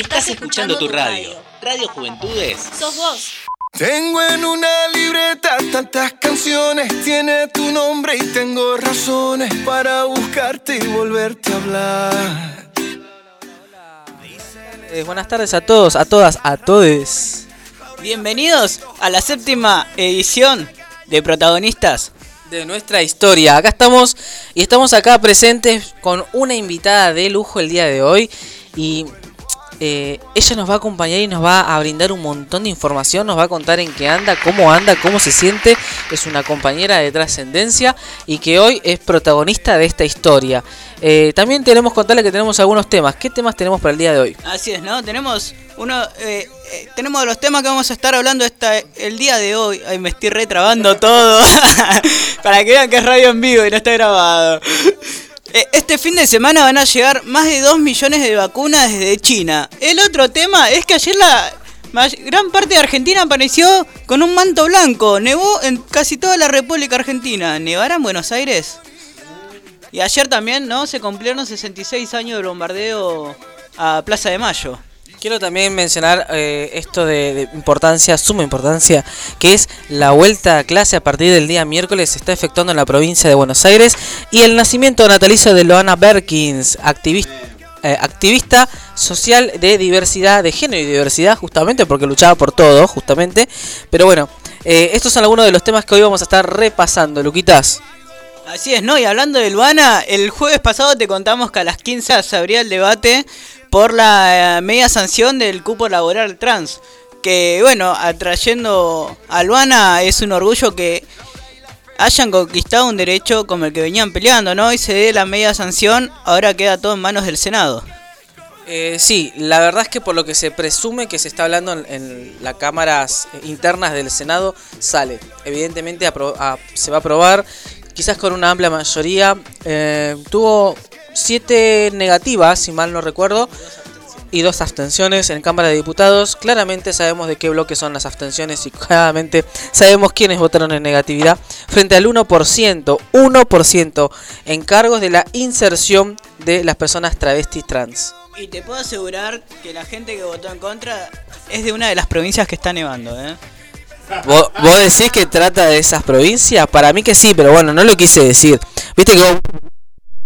Estás escuchando tu radio. Radio Juventudes. Sos vos. Tengo en una libreta tantas canciones, tiene tu nombre y tengo razones para buscarte y volverte a hablar. Eh, buenas tardes a todos, a todas, a todes. Bienvenidos a la séptima edición de Protagonistas. De nuestra historia. Acá estamos y estamos acá presentes con una invitada de lujo el día de hoy. Y eh, ella nos va a acompañar y nos va a brindar un montón de información, nos va a contar en qué anda, cómo anda, cómo se siente. Es una compañera de trascendencia y que hoy es protagonista de esta historia. Eh, también tenemos que contarle que tenemos algunos temas. ¿Qué temas tenemos para el día de hoy? Así es, ¿no? Tenemos uno, eh, eh, tenemos los temas que vamos a estar hablando esta, el día de hoy. Ay, me estoy retrabando todo. para que vean que es radio en vivo y no está grabado. Eh, Este fin de semana van a llegar más de 2 millones de vacunas desde China. El otro tema es que ayer la gran parte de Argentina apareció con un manto blanco. Nevó en casi toda la República Argentina. ¿Nevará en Buenos Aires? Y ayer también, ¿no? Se cumplieron 66 años del bombardeo a Plaza de Mayo. Quiero también mencionar eh, esto de, importancia, suma importancia, que es la vuelta a clase a partir del día miércoles se está efectuando en la provincia de Buenos Aires y el nacimiento natalicio de Loana Berkins, activista, activista social de diversidad, de género y diversidad, justamente porque luchaba por todo, justamente. Pero bueno, eh, estos son algunos de los temas que hoy vamos a estar repasando, Luquitas. Así es, ¿no? Y hablando de Luana, el jueves pasado te contamos que a las 15 se abría el debate por la eh, media sanción del cupo laboral trans. Que bueno, atrayendo a Luana es un orgullo que hayan conquistado un derecho como el que venían peleando, ¿no? Y se dé la media sanción, ahora queda todo en manos del Senado. Eh, sí, la verdad es que por lo que se presume que se está hablando en, las cámaras internas del Senado, sale. Evidentemente se va a aprobar, quizás con una amplia mayoría. Eh, tuvo siete negativas, si mal no recuerdo, y dos abstenciones en Cámara de Diputados. Claramente sabemos de qué bloque son las abstenciones y claramente sabemos quiénes votaron en negatividad. Frente al 1%, 1% en cargos de la inserción de las personas travestis trans. Y te puedo asegurar que la gente que votó en contra es de una de las provincias que está nevando, ¿eh? ¿Vos, vos decís que trata de esas provincias? Para mí que sí, pero bueno, no lo quise decir. Viste que, vos-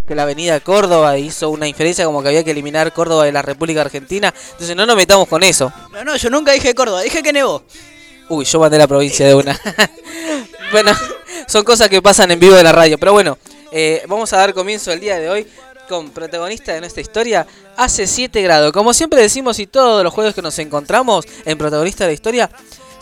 que la avenida Córdoba hizo una inferencia como que había que eliminar Córdoba de la República Argentina. Entonces no nos metamos con eso. No, no, yo nunca dije Córdoba, dije que nevó. Uy, yo mandé la provincia de una. bueno, son cosas que pasan en vivo de la radio. Pero bueno, eh, vamos a dar comienzo el día de hoy con protagonista de nuestra historia. Hace 7 grados. Como siempre decimos y todos los jueves que nos encontramos en protagonista de la historia,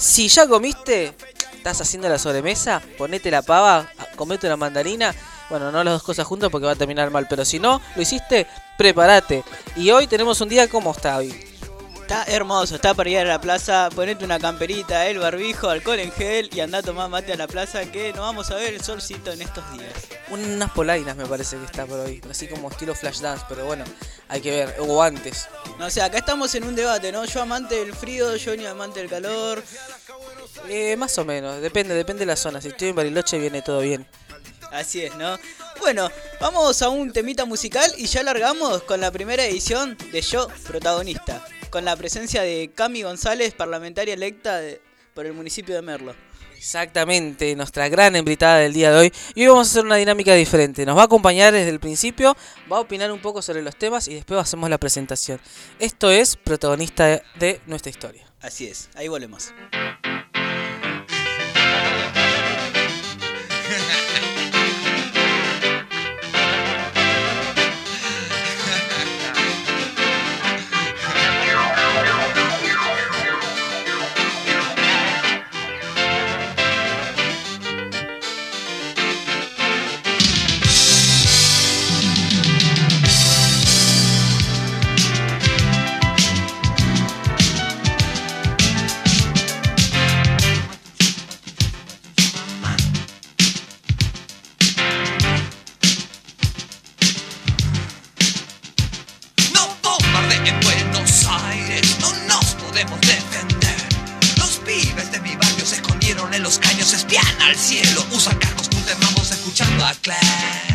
si ya comiste, estás haciendo la sobremesa, ponete la pava, comete una mandarina. Bueno, no las dos cosas juntas porque va a terminar mal, pero si no lo hiciste, prepárate. Y hoy tenemos un día como está hoy. Está hermoso, está para ir a la plaza, ponete una camperita, el barbijo, alcohol en gel y anda a tomar mate a la plaza que nos vamos a ver el solcito en estos días. Unas polainas me parece que está por hoy, así como estilo flash dance, pero bueno, hay que ver, o antes. No, o sea, acá estamos en un debate, ¿no? Yo amante del frío, Johnny amante del calor. Eh, más o menos, depende, depende de la zona. Si estoy en Bariloche viene todo bien. Así es, ¿no? Bueno, vamos a un temita musical y ya largamos con la primera edición de Yo Protagonista, con la presencia de Cami González, parlamentaria electa de- por el municipio de Merlo. Exactamente, nuestra gran invitada del día de hoy. Y hoy vamos a hacer una dinámica diferente. Nos va a acompañar desde el principio, va a opinar un poco sobre los temas y después hacemos la presentación. Esto es protagonista de, de nuestra historia. Así es, ahí volvemos. Escuchando a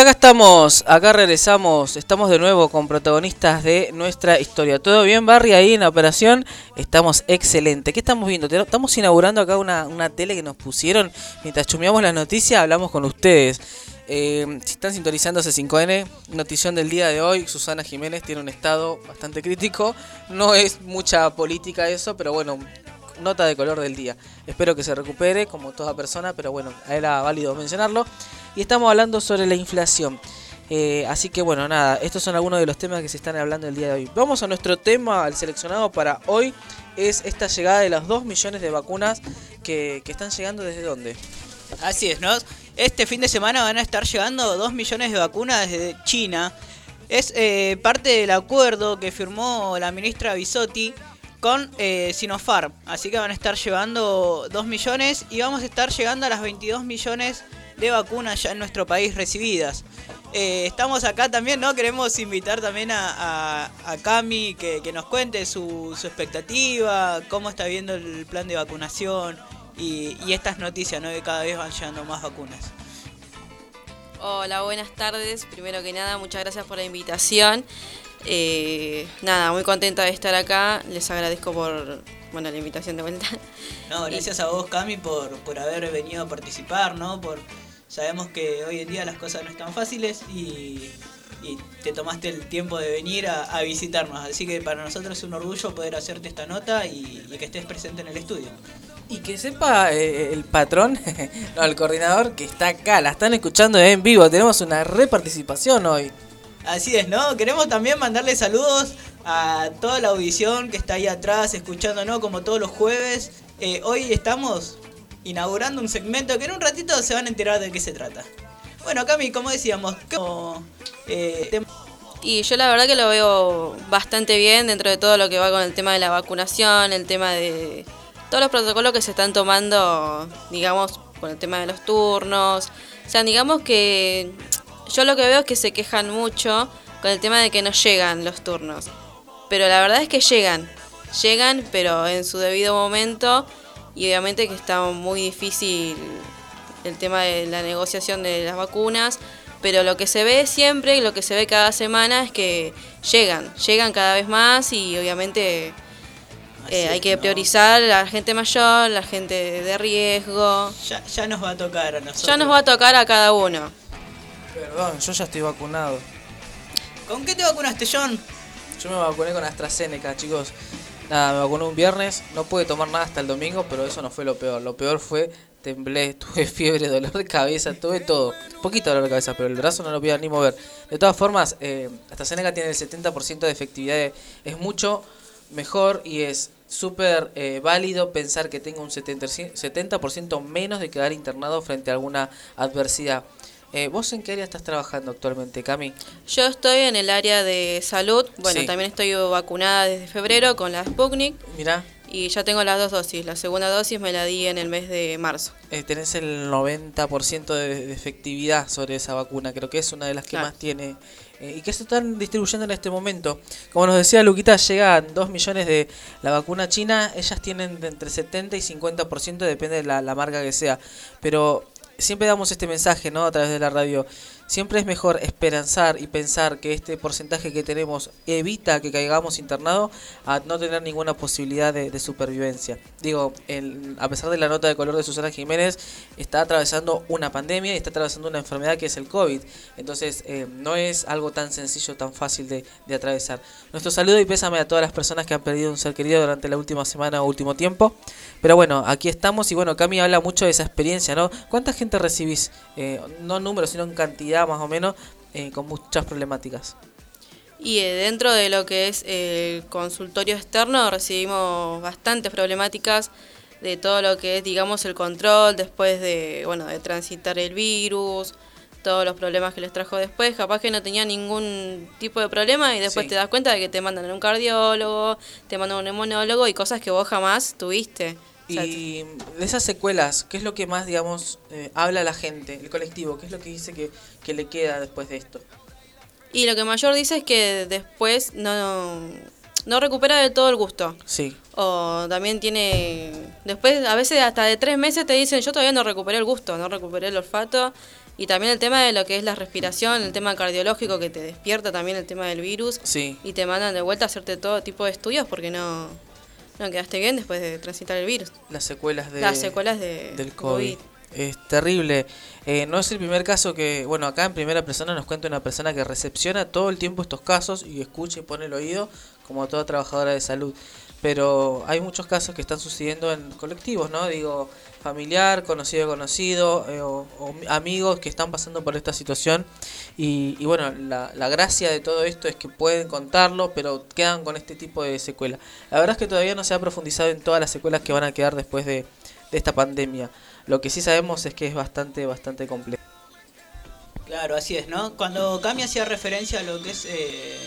acá estamos, acá regresamos, estamos de nuevo con protagonistas de nuestra historia. ¿Todo bien, Barry, ahí en la operación? Estamos excelente. ¿Qué estamos viendo? Estamos inaugurando acá una, una tele que nos pusieron. Mientras chumeamos las noticias, hablamos con ustedes. Eh, si están sintonizando C5N, notición del día de hoy, Susana Jiménez tiene un estado bastante crítico. No es mucha política eso, pero bueno, nota de color del día. Espero que se recupere como toda persona, pero bueno, era válido mencionarlo. Y estamos hablando sobre la inflación. Eh, así que bueno, nada, estos son algunos de los temas que se están hablando el día de hoy. Vamos a nuestro tema, al seleccionado para hoy, es esta llegada de las 2 millones de vacunas que, están llegando desde dónde. Así es, ¿no? Este fin de semana van a estar llegando 2 millones de vacunas desde China. Es eh, parte del acuerdo que firmó la ministra Bisotti con eh, Sinopharm. Así que van a estar llevando 2 millones y vamos a estar llegando a las 22 millones de vacunas ya en nuestro país recibidas. Eh, estamos acá también, ¿no? Queremos invitar también a, Cami que, nos cuente su, expectativa, cómo está viendo el plan de vacunación y, y estas noticias, ¿no? Que cada vez van llegando más vacunas. Hola, buenas tardes. Primero que nada, muchas gracias por la invitación. Eh, nada, muy contenta de estar acá. Les agradezco por bueno, la invitación de vuelta. No, gracias a vos, Cami, por, por haber venido a participar, ¿no? Por, Sabemos que hoy en día las cosas no están fáciles y, y te tomaste el tiempo de venir a, a visitarnos. Así que para nosotros es un orgullo poder hacerte esta nota y, y que estés presente en el estudio. Y que sepa eh, el patrón, no, el coordinador que está acá, la están escuchando en vivo. Tenemos una reparticipación hoy. Así es, ¿no? Queremos también mandarle saludos a toda la audición que está ahí atrás escuchándonos como todos los jueves. Eh, hoy estamos inaugurando un segmento que en un ratito se van a enterar de qué se trata. Bueno, Cami, como decíamos, como, eh, Y yo la verdad que lo veo bastante bien dentro de todo lo que va con el tema de la vacunación, el tema de todos los protocolos que se están tomando, digamos, con el tema de los turnos. O sea, digamos que yo lo que veo es que se quejan mucho con el tema de que no llegan los turnos. Pero la verdad es que llegan, llegan, pero en su debido momento. Y obviamente que está muy difícil el tema de la negociación de las vacunas, pero lo que se ve siempre, y lo que se ve cada semana es que llegan, llegan cada vez más y obviamente eh, hay que priorizar a la gente mayor, la gente de riesgo. ya, ya nos va a tocar a nosotros. Ya nos va a tocar a cada uno. Perdón, yo ya estoy vacunado. ¿Con qué te vacunaste, John? Yo me vacuné con AstraZeneca, chicos. Nada, me vacuné un viernes, no pude tomar nada hasta el domingo, pero eso no fue lo peor. Lo peor fue temblé, tuve fiebre, dolor de cabeza, tuve todo. Poquito dolor de cabeza, pero el brazo no lo podía ni mover. De todas formas, eh, AstraZeneca tiene el 70% de efectividad, es mucho mejor y es súper eh, válido pensar que tenga un 70%, 70% menos de quedar internado frente a alguna adversidad. Eh, ¿Vos en qué área estás trabajando actualmente, Cami? Yo estoy en el área de salud, bueno, Sí. también estoy vacunada desde febrero con la Sputnik Mirá, y ya tengo las dos dosis. La segunda dosis me la di en el mes de marzo. eh, tenés el 90% de, de efectividad sobre esa vacuna, creo que es una de las que Claro. más tiene eh, y que se están distribuyendo en este momento. Como nos decía Luquita, llegan 2 millones de la vacuna china, ellas tienen entre 70 y 50%, depende de la, la marca que sea, pero siempre damos este mensaje ¿no? a través de la radio. Siempre es mejor esperanzar y pensar que este porcentaje que tenemos evita que caigamos internados a no tener ninguna posibilidad de, supervivencia. Digo, a pesar de la nota de color de Susana Jiménez, está atravesando una pandemia y está atravesando una enfermedad que es el COVID. Entonces, eh, no es algo tan sencillo, tan fácil de, de atravesar. Nuestro saludo y pésame a todas las personas que han perdido un ser querido durante la última semana o último tiempo. Pero bueno, aquí estamos y bueno, Cami habla mucho de esa experiencia, ¿no? ¿Cuánta gente recibís? Eh, no en números, sino en cantidad más o menos, eh, con muchas problemáticas. Y eh, dentro de lo que es el consultorio externo recibimos bastantes problemáticas de todo lo que es, digamos, el control después de, bueno, de transitar el virus, todos los problemas que les trajo después. Capaz que no tenía ningún tipo de problema y después Sí. te das cuenta de que te mandan a un cardiólogo, te mandan a un neumólogo y cosas que vos jamás tuviste. Y de esas secuelas, ¿qué es lo que más, digamos, eh, habla la gente, el colectivo? ¿Qué es lo que dice que, que le queda después de esto? y lo que mayor dice es que después no, no recupera del todo el gusto. Sí, O también tiene. Después, a veces hasta de tres meses te dicen: Yo todavía no recuperé el gusto, no recuperé el olfato. Y también el tema de lo que es la respiración, el tema cardiológico que te despierta también el tema del virus. sí. Y te mandan de vuelta a hacerte todo tipo de estudios porque no, no quedaste bien después de transitar el virus. Las secuelas de, Las secuelas de del COVID. Es terrible. Eh, no es el primer caso que, bueno, acá en primera persona nos cuenta una persona que recepciona todo el tiempo estos casos y escucha y pone el oído como toda trabajadora de salud. Pero hay muchos casos que están sucediendo en colectivos, ¿no? Digo, familiar, conocido conocido, eh, amigos que están pasando por esta situación. Y, y bueno, la, la gracia de todo esto es que pueden contarlo, pero quedan con este tipo de secuela. La verdad es que todavía no se ha profundizado en todas las secuelas que van a quedar después de, de esta pandemia. Lo que sí sabemos es que es bastante, bastante complejo. Claro, así es, ¿no? Cuando Cami hacía referencia a lo que es eh,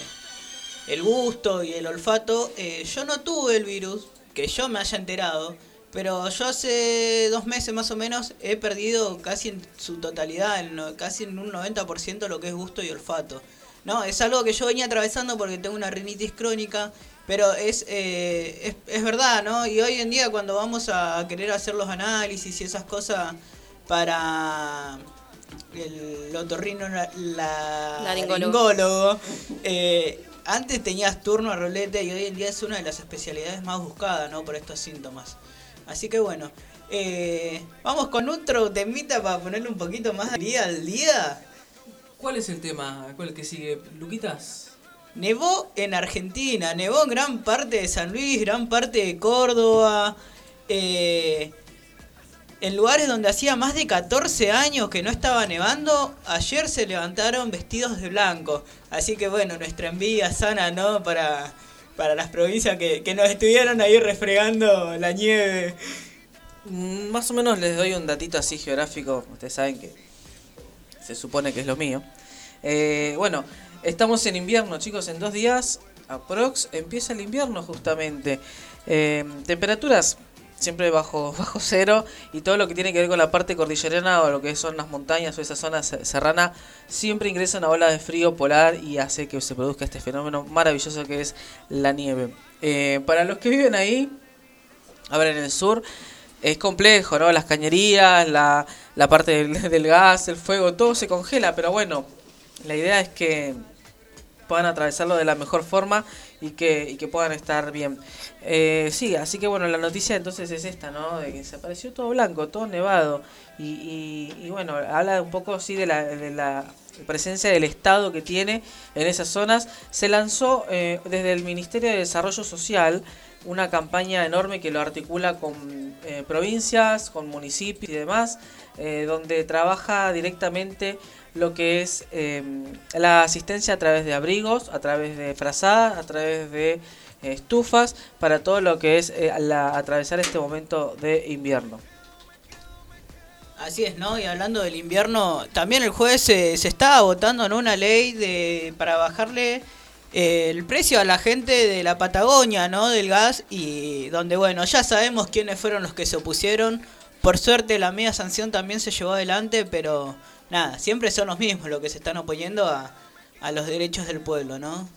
el gusto y el olfato, eh, yo no tuve el virus, que yo me haya enterado, pero yo hace dos meses más o menos he perdido casi en su totalidad, en casi en un 90% lo que es gusto y olfato. No, es algo que yo venía atravesando porque tengo una rinitis crónica, pero es, eh, es, es verdad, ¿no? Y hoy en día cuando vamos a querer hacer los análisis y esas cosas para el otorrino la, la- Laringólogo. laringólogo, eh, antes tenías turno a rolete y hoy en día es una de las especialidades más buscadas, ¿no? Por estos síntomas. Así que bueno, Eh, vamos con otro temita para ponerle un poquito más al día al día. ¿Cuál es el tema? ¿Cuál es el que sigue? ¿Luquitas? Nevó en Argentina, nevó en gran parte de San Luis, gran parte de Córdoba. eh, en lugares donde hacía más de 14 años que no estaba nevando, ayer se levantaron vestidos de blanco. Así que bueno, nuestra envidia sana, ¿no? Para, para las provincias que, que nos estuvieron ahí refregando la nieve. Mm, Más o menos les doy un datito así geográfico. Ustedes saben que se supone que es lo mío. Eh, bueno, estamos en invierno, chicos. En dos días, aprox, empieza el invierno justamente. Eh, temperaturas siempre bajo, bajo cero y todo lo que tiene que ver con la parte cordillerana o lo que son las montañas o esa zona se- serrana siempre ingresa una ola de frío polar y hace que se produzca este fenómeno maravilloso que es la nieve. Eh, para los que viven ahí, a ver, en el sur es complejo, ¿no? Las cañerías, la, la parte del, del gas, el fuego, todo se congela, pero bueno, la idea es que puedan atravesarlo de la mejor forma y que, y que puedan estar bien. Eh, sí, así que bueno, la noticia entonces es esta, ¿no? De que se apareció todo blanco, todo nevado. Y, y, bueno, habla un poco sí de la, de la presencia del Estado que tiene en esas zonas. Se lanzó eh, desde el Ministerio de Desarrollo Social una campaña enorme que lo articula con eh, provincias, con municipios y demás, donde trabaja directamente lo que es eh, la asistencia a través de abrigos, a través de frazadas, a través de eh, estufas, para todo lo que es eh, la- atravesar este momento de invierno. Así es, ¿no? Y hablando del invierno, también el jueves se, se estaba votando en una ley de para bajarle eh, el precio a la gente de la Patagonia, ¿no? Del gas y donde, bueno, ya sabemos quiénes fueron los que se opusieron. Por suerte la media sanción también se llevó adelante, pero nada, siempre son los mismos los que se están oponiendo a, a los derechos del pueblo, ¿no?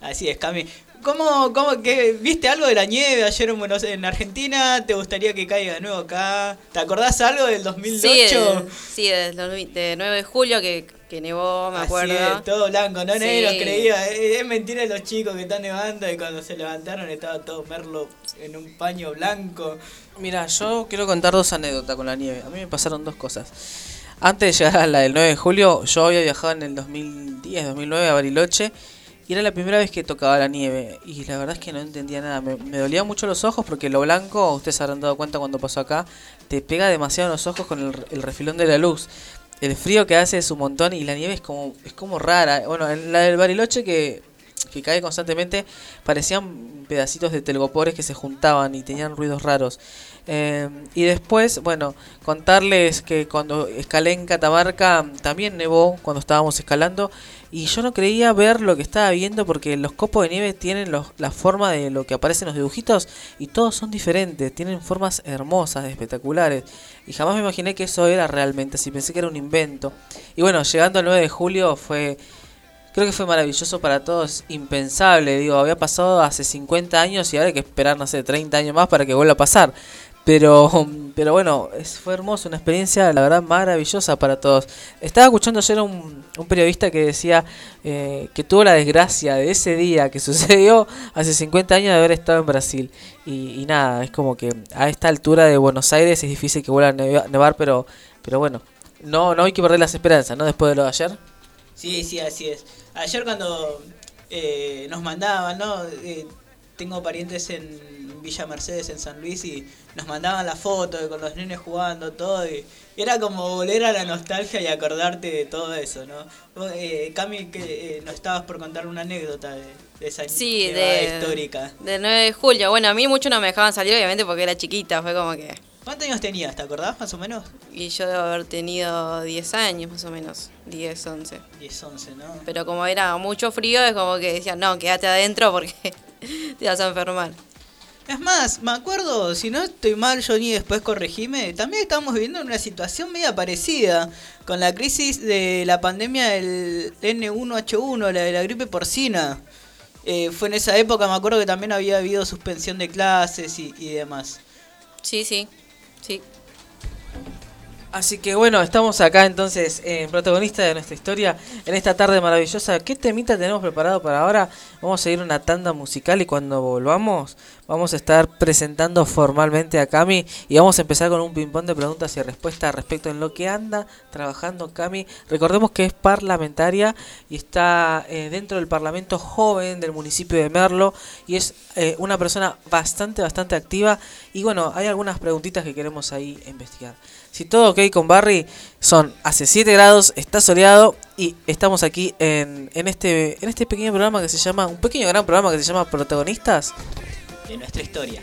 Así es, Cami. ¿Cómo, cómo que viste algo de la nieve ayer en Buenos en Argentina? ¿Te gustaría que caiga de nuevo acá? ¿Te acordás algo del 2008? Sí, el- sí, desde el de 9 de julio que, que nevó, me Así acuerdo. es, todo blanco, no Sí. nadie lo creía. Es, es mentira de los chicos que están nevando y cuando se levantaron estaba todo Merlo en un paño blanco. Mira, yo quiero contar dos anécdotas con la nieve. A mí me pasaron dos cosas. Antes de llegar a la del 9 de julio, yo había viajado en el 2010, 2009 a Bariloche y era la primera vez que tocaba la nieve. Y la verdad es que no entendía nada. Me, dolían mucho los ojos porque lo blanco, ustedes se habrán dado cuenta cuando pasó acá, te pega demasiado en los ojos con el, el refilón de la luz. El frío que hace es un montón y la nieve es como, es como rara. Bueno, en la del Bariloche que, que cae constantemente parecían pedacitos de telgopores que se juntaban y tenían ruidos raros. Eh, y después, bueno, contarles que cuando escalé en Catamarca también nevó cuando estábamos escalando y yo no creía ver lo que estaba viendo porque los copos de nieve tienen la forma de lo que aparece en los dibujitos y todos son diferentes, tienen formas hermosas, espectaculares y jamás me imaginé que eso era realmente así, pensé que era un invento. Y bueno, llegando al 9 de julio fue Creo que fue maravilloso para todos, impensable, digo, había pasado hace 50 años y ahora hay que esperar, no sé, 30 años más para que vuelva a pasar. Pero, pero bueno, fue hermoso, una experiencia, la verdad, maravillosa para todos. Estaba escuchando ayer un, un periodista que decía eh, que tuvo la desgracia de ese día que sucedió hace 50 años de haber estado en Brasil. Y, y nada, es como que a esta altura de Buenos Aires es difícil que vuelva a neva- nevar, pero, pero bueno, no, no hay que perder las esperanzas, ¿no? Después de lo de ayer. Sí, sí, así es. Ayer cuando eh, nos mandaban, ¿no? Eh, tengo parientes en Villa Mercedes, en San Luis, y nos mandaban la foto de con los nenes jugando, todo, y era como volver a la nostalgia y acordarte de todo eso, ¿no? Vos, eh, Cami, que eh, nos estabas por contar una anécdota de, de esa Sí, de, histórica. del 9 de julio. Bueno, a mí mucho no me dejaban salir, obviamente, porque era chiquita. Fue como que. ¿Cuántos años tenías? ¿Te acordás más o menos? Y yo debo haber tenido 10 años, más o menos. 10, 11. 10, 11, ¿no? Pero como era mucho frío, es como que decían, no, quédate adentro porque te vas a enfermar. Es más, me acuerdo, si no estoy mal, Johnny, después corregime, también estamos viviendo una situación media parecida con la crisis de la pandemia del N1H1, la de la gripe porcina. Eh, fue en esa época, me acuerdo que también había habido suspensión de clases y, y demás. Sí, sí. Sí. Así que bueno, estamos acá entonces en protagonista de nuestra historia en esta tarde maravillosa. ¿Qué temita tenemos preparado para ahora? Vamos a ir una tanda musical y cuando volvamos vamos a estar presentando formalmente a Cami y vamos a empezar con un ping-pong de preguntas y respuestas respecto en lo que anda trabajando Cami. Recordemos que es parlamentaria y está eh, dentro del Parlamento joven del municipio de Merlo y es eh, una persona bastante, bastante activa. Y bueno, hay algunas preguntitas que queremos ahí investigar. Si todo ok con Barry, son hace 7 grados, está soleado y estamos aquí en, en, este, en este pequeño programa que se llama, un pequeño gran programa que se llama Protagonistas. De nuestra historia.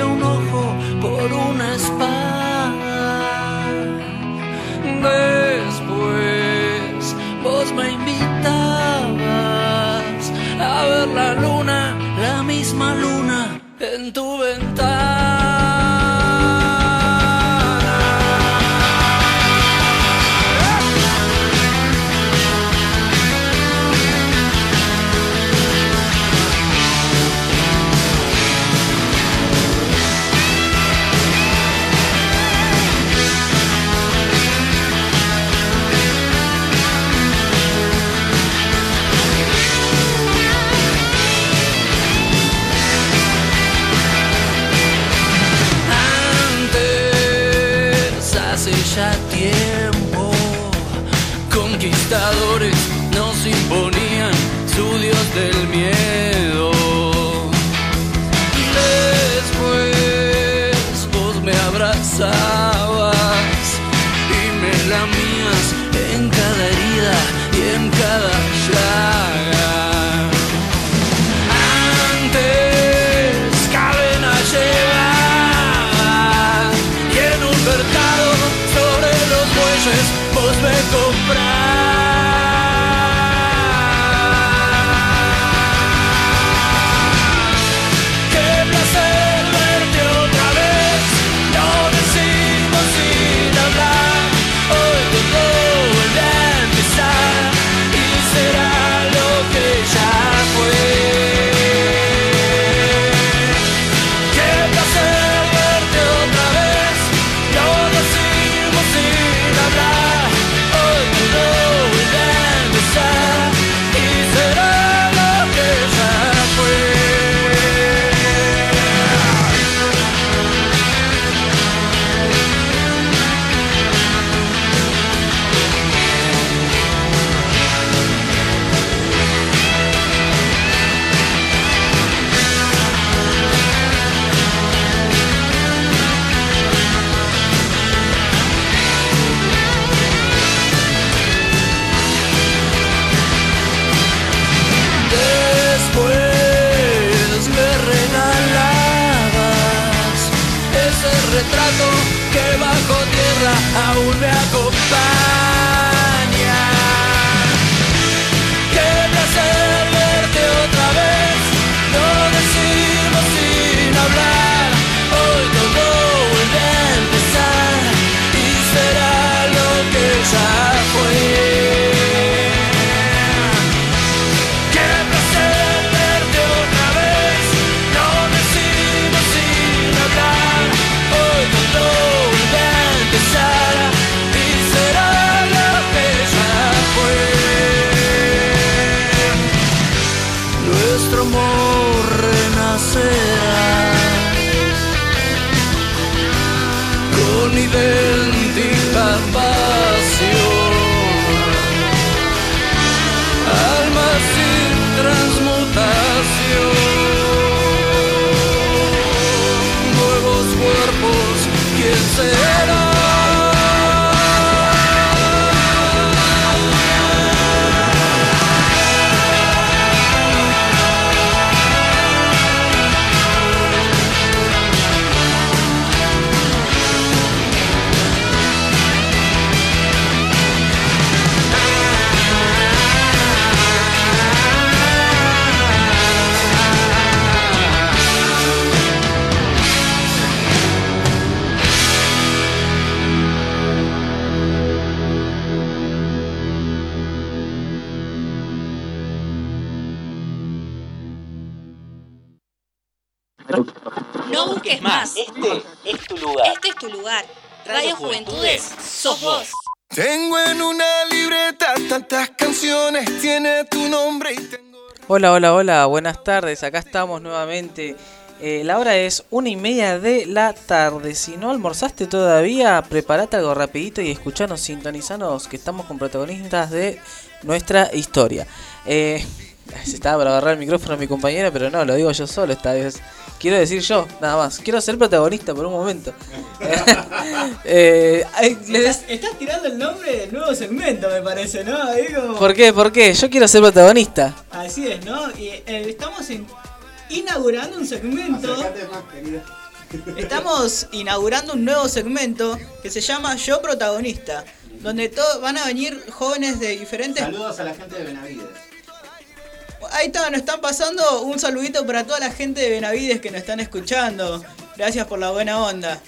un ojo por una espada. Después vos me invitabas a ver la luna, la misma luna en tu ventana. Del miedo. Con Tengo en una libreta tantas canciones, tiene tu nombre y tengo... Hola, hola, hola, buenas tardes, acá estamos nuevamente. Eh, la hora es una y media de la tarde. Si no almorzaste todavía, preparate algo rapidito y escuchanos, sintonizanos, que estamos con protagonistas de nuestra historia. Eh, se estaba para agarrar el micrófono a mi compañera, pero no, lo digo yo solo esta vez. Quiero decir yo, nada más. Quiero ser protagonista por un momento. Eh, les- Estás, estás tirando el nombre del nuevo segmento, me parece, ¿no? Como- ¿Por qué? ¿Por qué? Yo quiero ser protagonista. Así es, ¿no? Y eh, estamos in- inaugurando un segmento. Estamos inaugurando un nuevo segmento que se llama Yo Protagonista, donde to- van a venir jóvenes de diferentes... Saludos a la gente de Benavides. Ahí está, nos están pasando un saludito para toda la gente de Benavides que nos están escuchando. Gracias por la buena onda.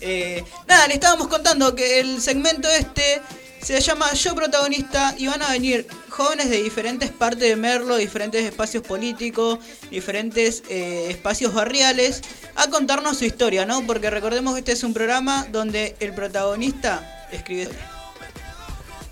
Eh, nada, le estábamos contando que el segmento este se llama Yo Protagonista y van a venir jóvenes de diferentes partes de Merlo, diferentes espacios políticos, diferentes eh, espacios barriales, a contarnos su historia, ¿no? Porque recordemos que este es un programa donde el protagonista escribe...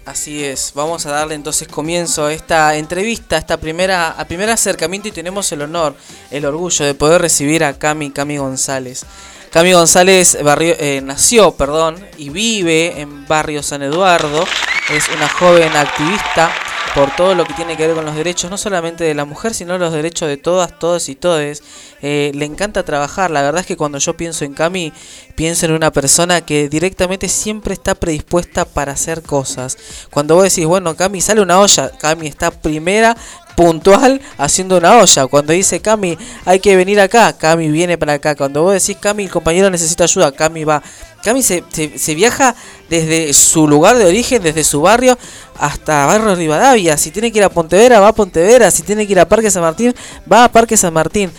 Así es, vamos a darle entonces comienzo a esta entrevista, a esta primera, primer acercamiento y tenemos el honor, el orgullo de poder recibir a Cami, Cami González. Cami González barrio- eh, nació, perdón, y vive en barrio San Eduardo. Es una joven activista por todo lo que tiene que ver con los derechos, no solamente de la mujer, sino los derechos de todas, todos y todes. Eh, le encanta trabajar. La verdad es que cuando yo pienso en Cami, pienso en una persona que directamente siempre está predispuesta para hacer cosas. Cuando vos decís, bueno, Cami, sale una olla, Cami está primera puntual haciendo una olla. Cuando dice Cami, hay que venir acá, Cami viene para acá. Cuando vos decís Cami, el compañero necesita ayuda, Cami va. Cami se, se, viaja desde su lugar de origen, desde su barrio, hasta Barrio Rivadavia. Si tiene que ir a Pontevedra, va a Pontevedra. Si tiene que ir a Parque San Martín, va a Parque San Martín.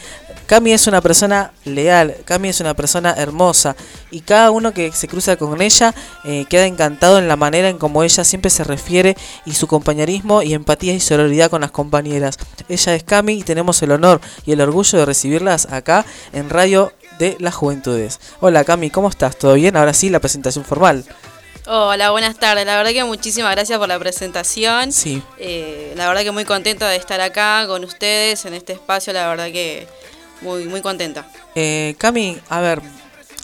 Cami es una persona leal, Cami es una persona hermosa y cada uno que se cruza con ella eh, queda encantado en la manera en como ella siempre se refiere y su compañerismo y empatía y sororidad con las compañeras. Ella es Cami y tenemos el honor y el orgullo de recibirlas acá en Radio de las Juventudes. Hola Cami, ¿cómo estás? ¿Todo bien? Ahora sí, la presentación formal. Hola, buenas tardes. La verdad que muchísimas gracias por la presentación. Sí. Eh, la verdad que muy contenta de estar acá con ustedes en este espacio. La verdad que muy, muy contenta. Eh, Cami, a ver,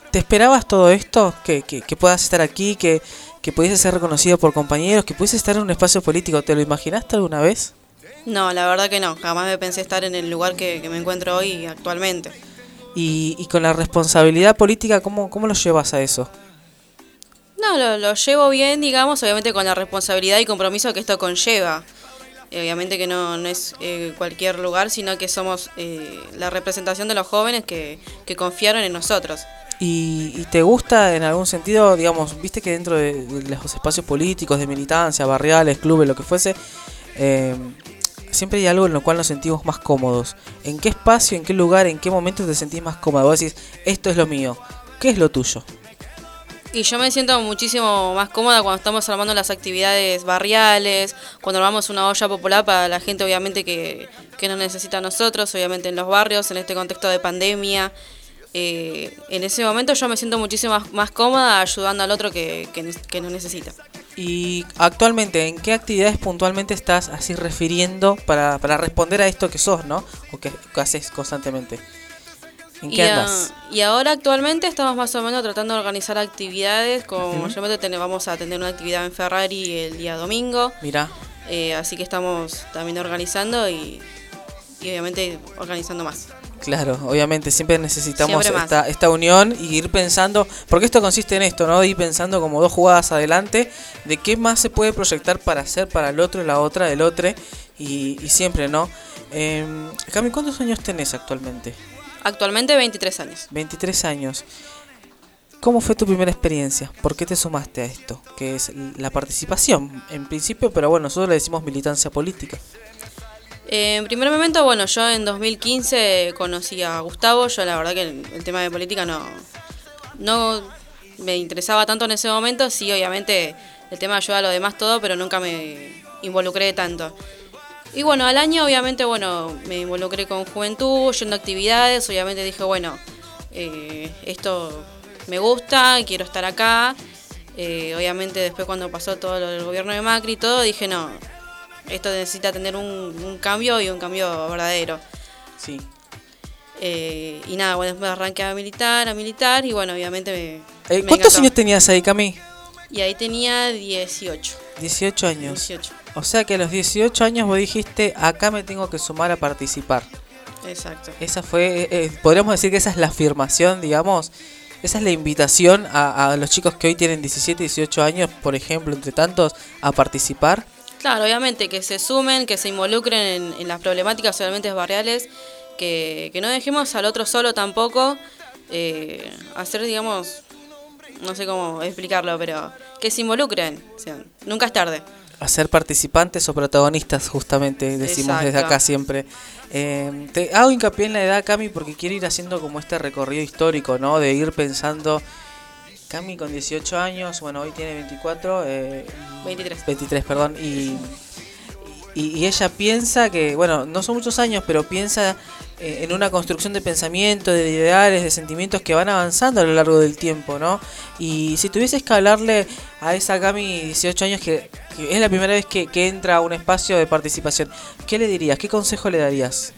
¿te esperabas todo esto? Que, que, que puedas estar aquí, que, que pudiese ser reconocido por compañeros, que pudiese estar en un espacio político. ¿Te lo imaginaste alguna vez? No, la verdad que no. Jamás me pensé estar en el lugar que, que me encuentro hoy actualmente. Y, y con la responsabilidad política, ¿cómo, ¿cómo lo llevas a eso? No, lo, lo llevo bien, digamos, obviamente con la responsabilidad y compromiso que esto conlleva. Eh, Obviamente que no, no es eh, cualquier lugar, sino que somos eh, la representación de los jóvenes que, que confiaron en nosotros. ¿Y, y te gusta en algún sentido, digamos, viste que dentro de, de los espacios políticos, de militancia, barriales, clubes, lo que fuese, eh, siempre hay algo en lo cual nos sentimos más cómodos? ¿En qué espacio, en qué lugar, en qué momento te sentís más cómodo? Vos decís, esto es lo mío, ¿qué es lo tuyo? Y yo me siento muchísimo más cómoda cuando estamos armando las actividades barriales, cuando armamos una olla popular para la gente obviamente que, que nos necesita a nosotros, obviamente en los barrios, en este contexto de pandemia. Eh, en ese momento yo me siento muchísimo más, más cómoda ayudando al otro que, que, que necesita. Y actualmente, ¿en qué actividades puntualmente estás así refiriendo para, para responder a esto que sos, ¿no? O que, que haces constantemente. ¿En qué y, a- andas? y ahora actualmente estamos más o menos tratando de organizar actividades, como mayormente ten- vamos a tener una actividad en Ferrari el día domingo, Mira, eh, así que estamos también organizando y, y obviamente organizando más. Claro, obviamente siempre necesitamos Siempre esta, esta unión y ir pensando, porque esto consiste en esto, ¿no? De ir pensando como dos jugadas adelante, de qué más se puede proyectar para hacer para el otro, la otra, el otro, y, y siempre, ¿no? Eh, Cami, ¿cuántos años tenés actualmente? Actualmente 23 años. 23 años. ¿Cómo fue tu primera experiencia? ¿Por qué te sumaste a esto? Que es la participación, en principio, pero bueno, nosotros le decimos militancia política. En primer momento, bueno, yo en 2015 conocí a Gustavo, yo la verdad que el, el tema de política no, no me interesaba tanto en ese momento, sí, obviamente el tema ayuda a lo demás todo, pero nunca me involucré tanto. Y bueno, al año obviamente, bueno, me involucré con juventud, yendo a actividades, obviamente dije, bueno, eh, esto me gusta, quiero estar acá. Eh, obviamente después cuando pasó todo lo del gobierno de Macri y todo, dije no, esto necesita tener un, un cambio y un cambio verdadero. Sí. Eh, y nada, bueno, después arranqué a militar, a militar y bueno, obviamente me... Eh, me ¿Cuántos encantó. años tenías ahí, Cami? Y ahí tenía 18. 18 años. 18, O sea que a los 18 años vos dijiste, acá me tengo que sumar a participar. exacto. Esa fue, eh, eh, podríamos decir que esa es la afirmación, digamos. Esa es la invitación a, a los chicos que hoy tienen 17, 18 años, por ejemplo, entre tantos, a participar. Claro, obviamente que se sumen, que se involucren en, en las problemáticas obviamente barriales, que, que no dejemos al otro solo tampoco, eh, hacer, digamos, no sé cómo explicarlo, pero que se involucren, o sea, nunca es tarde. A ser participantes o protagonistas, justamente, decimos desde acá siempre. Eh, te hago hincapié en la edad, Cami, porque quiero ir haciendo como este recorrido histórico, ¿no? De ir pensando, Cami con 18 años, bueno, hoy tiene 24, eh, 23. 23, perdón, y, y, y ella piensa que, bueno, no son muchos años, pero piensa eh, en una construcción de pensamiento, de ideales, de sentimientos que van avanzando a lo largo del tiempo, ¿no? Y si tuvieses que hablarle a esa Cami 18 años que, que es la primera vez que, que entra a un espacio de participación, ¿qué le dirías? ¿Qué consejo le darías?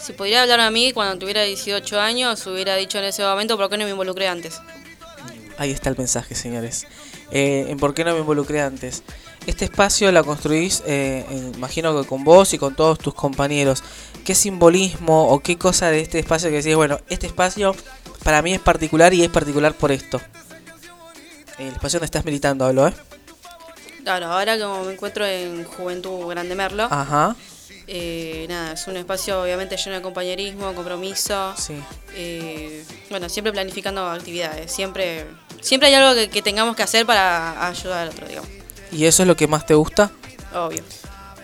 Si pudiera hablar a mí cuando tuviera 18 años, hubiera dicho en ese momento por qué no me involucré antes. Ahí está el mensaje, señores. Eh, en por qué no me involucré antes. Este espacio la construís, eh, imagino que con vos y con todos tus compañeros. ¿Qué simbolismo o qué cosa de este espacio que decís, bueno, este espacio para mí es particular y es particular por esto? El espacio donde estás militando, hablo, ¿eh? Claro, ahora como me encuentro en Juventud Grande Merlo, Ajá, eh, nada, es un espacio obviamente lleno de compañerismo, compromiso. sí. Eh, bueno, siempre planificando actividades, siempre siempre hay algo que, que tengamos que hacer para ayudar al otro, digamos, ¿Y eso es lo que más te gusta? obvio.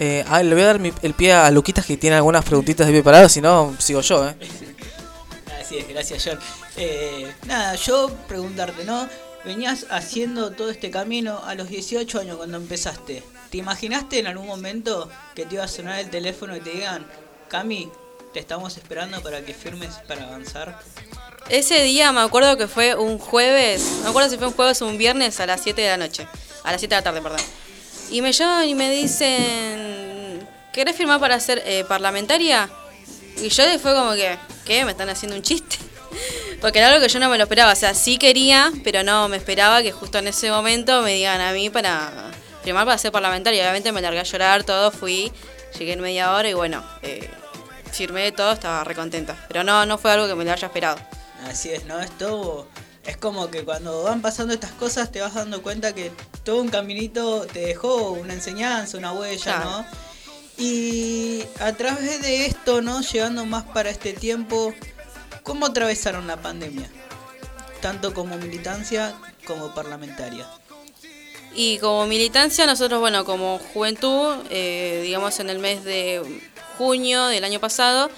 Eh, ah, le voy a dar mi- el pie a Luquitas que tiene algunas preguntitas de pie parado, si no, sigo yo, ¿eh? Así es, gracias John. Eh, nada, yo preguntarte, ¿no? Venías haciendo todo este camino a los 18 años cuando empezaste. ¿Te imaginaste en algún momento que te iba a sonar el teléfono y te digan, Cami, te estamos esperando para que firmes para avanzar? Ese día me acuerdo que fue un jueves, no me acuerdo si fue un jueves o un viernes a las 7 de la noche, a las 7 de la tarde, perdón. Y me llaman y me dicen, ¿querés firmar para ser eh, parlamentaria? Y yo fue como que, ¿qué? ¿Me están haciendo un chiste? Porque era algo que yo no me lo esperaba, o sea, sí quería, pero no me esperaba que justo en ese momento me digan a mí para firmar para ser parlamentaria. Obviamente me largué a llorar, todo, fui, llegué en media hora y bueno, eh, firmé todo, estaba recontenta. Pero no, no fue algo que me lo haya esperado. Así es, ¿no? Esto es como que cuando van pasando estas cosas te vas dando cuenta que todo un caminito te dejó una enseñanza, una huella, Claro. ¿no? Y a través de esto, ¿no? Llegando más para este tiempo, ¿cómo atravesaron la pandemia? Tanto como militancia como parlamentaria. Y como militancia, nosotros, bueno, como juventud, eh, digamos en el mes de junio del año pasado,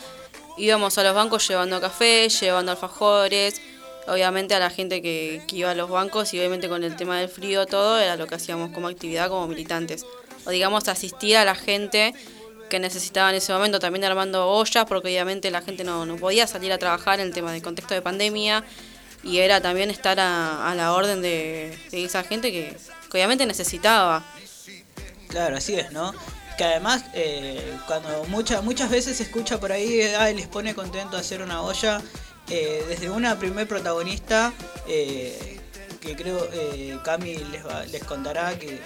íbamos a los bancos llevando café, llevando alfajores, obviamente a la gente que, que iba a los bancos y obviamente con el tema del frío todo era lo que hacíamos como actividad como militantes. O digamos asistir a la gente que necesitaba en ese momento, también armando ollas, porque obviamente la gente no, no podía salir a trabajar en el tema del contexto de pandemia y era también estar a, a la orden de, de esa gente que, que obviamente necesitaba. Claro, así es, ¿no? Que además, eh, cuando muchas muchas veces se escucha por ahí, ay, les pone contento hacer una olla, eh, desde una primer protagonista, eh, que creo eh, Cami les, va- les contará que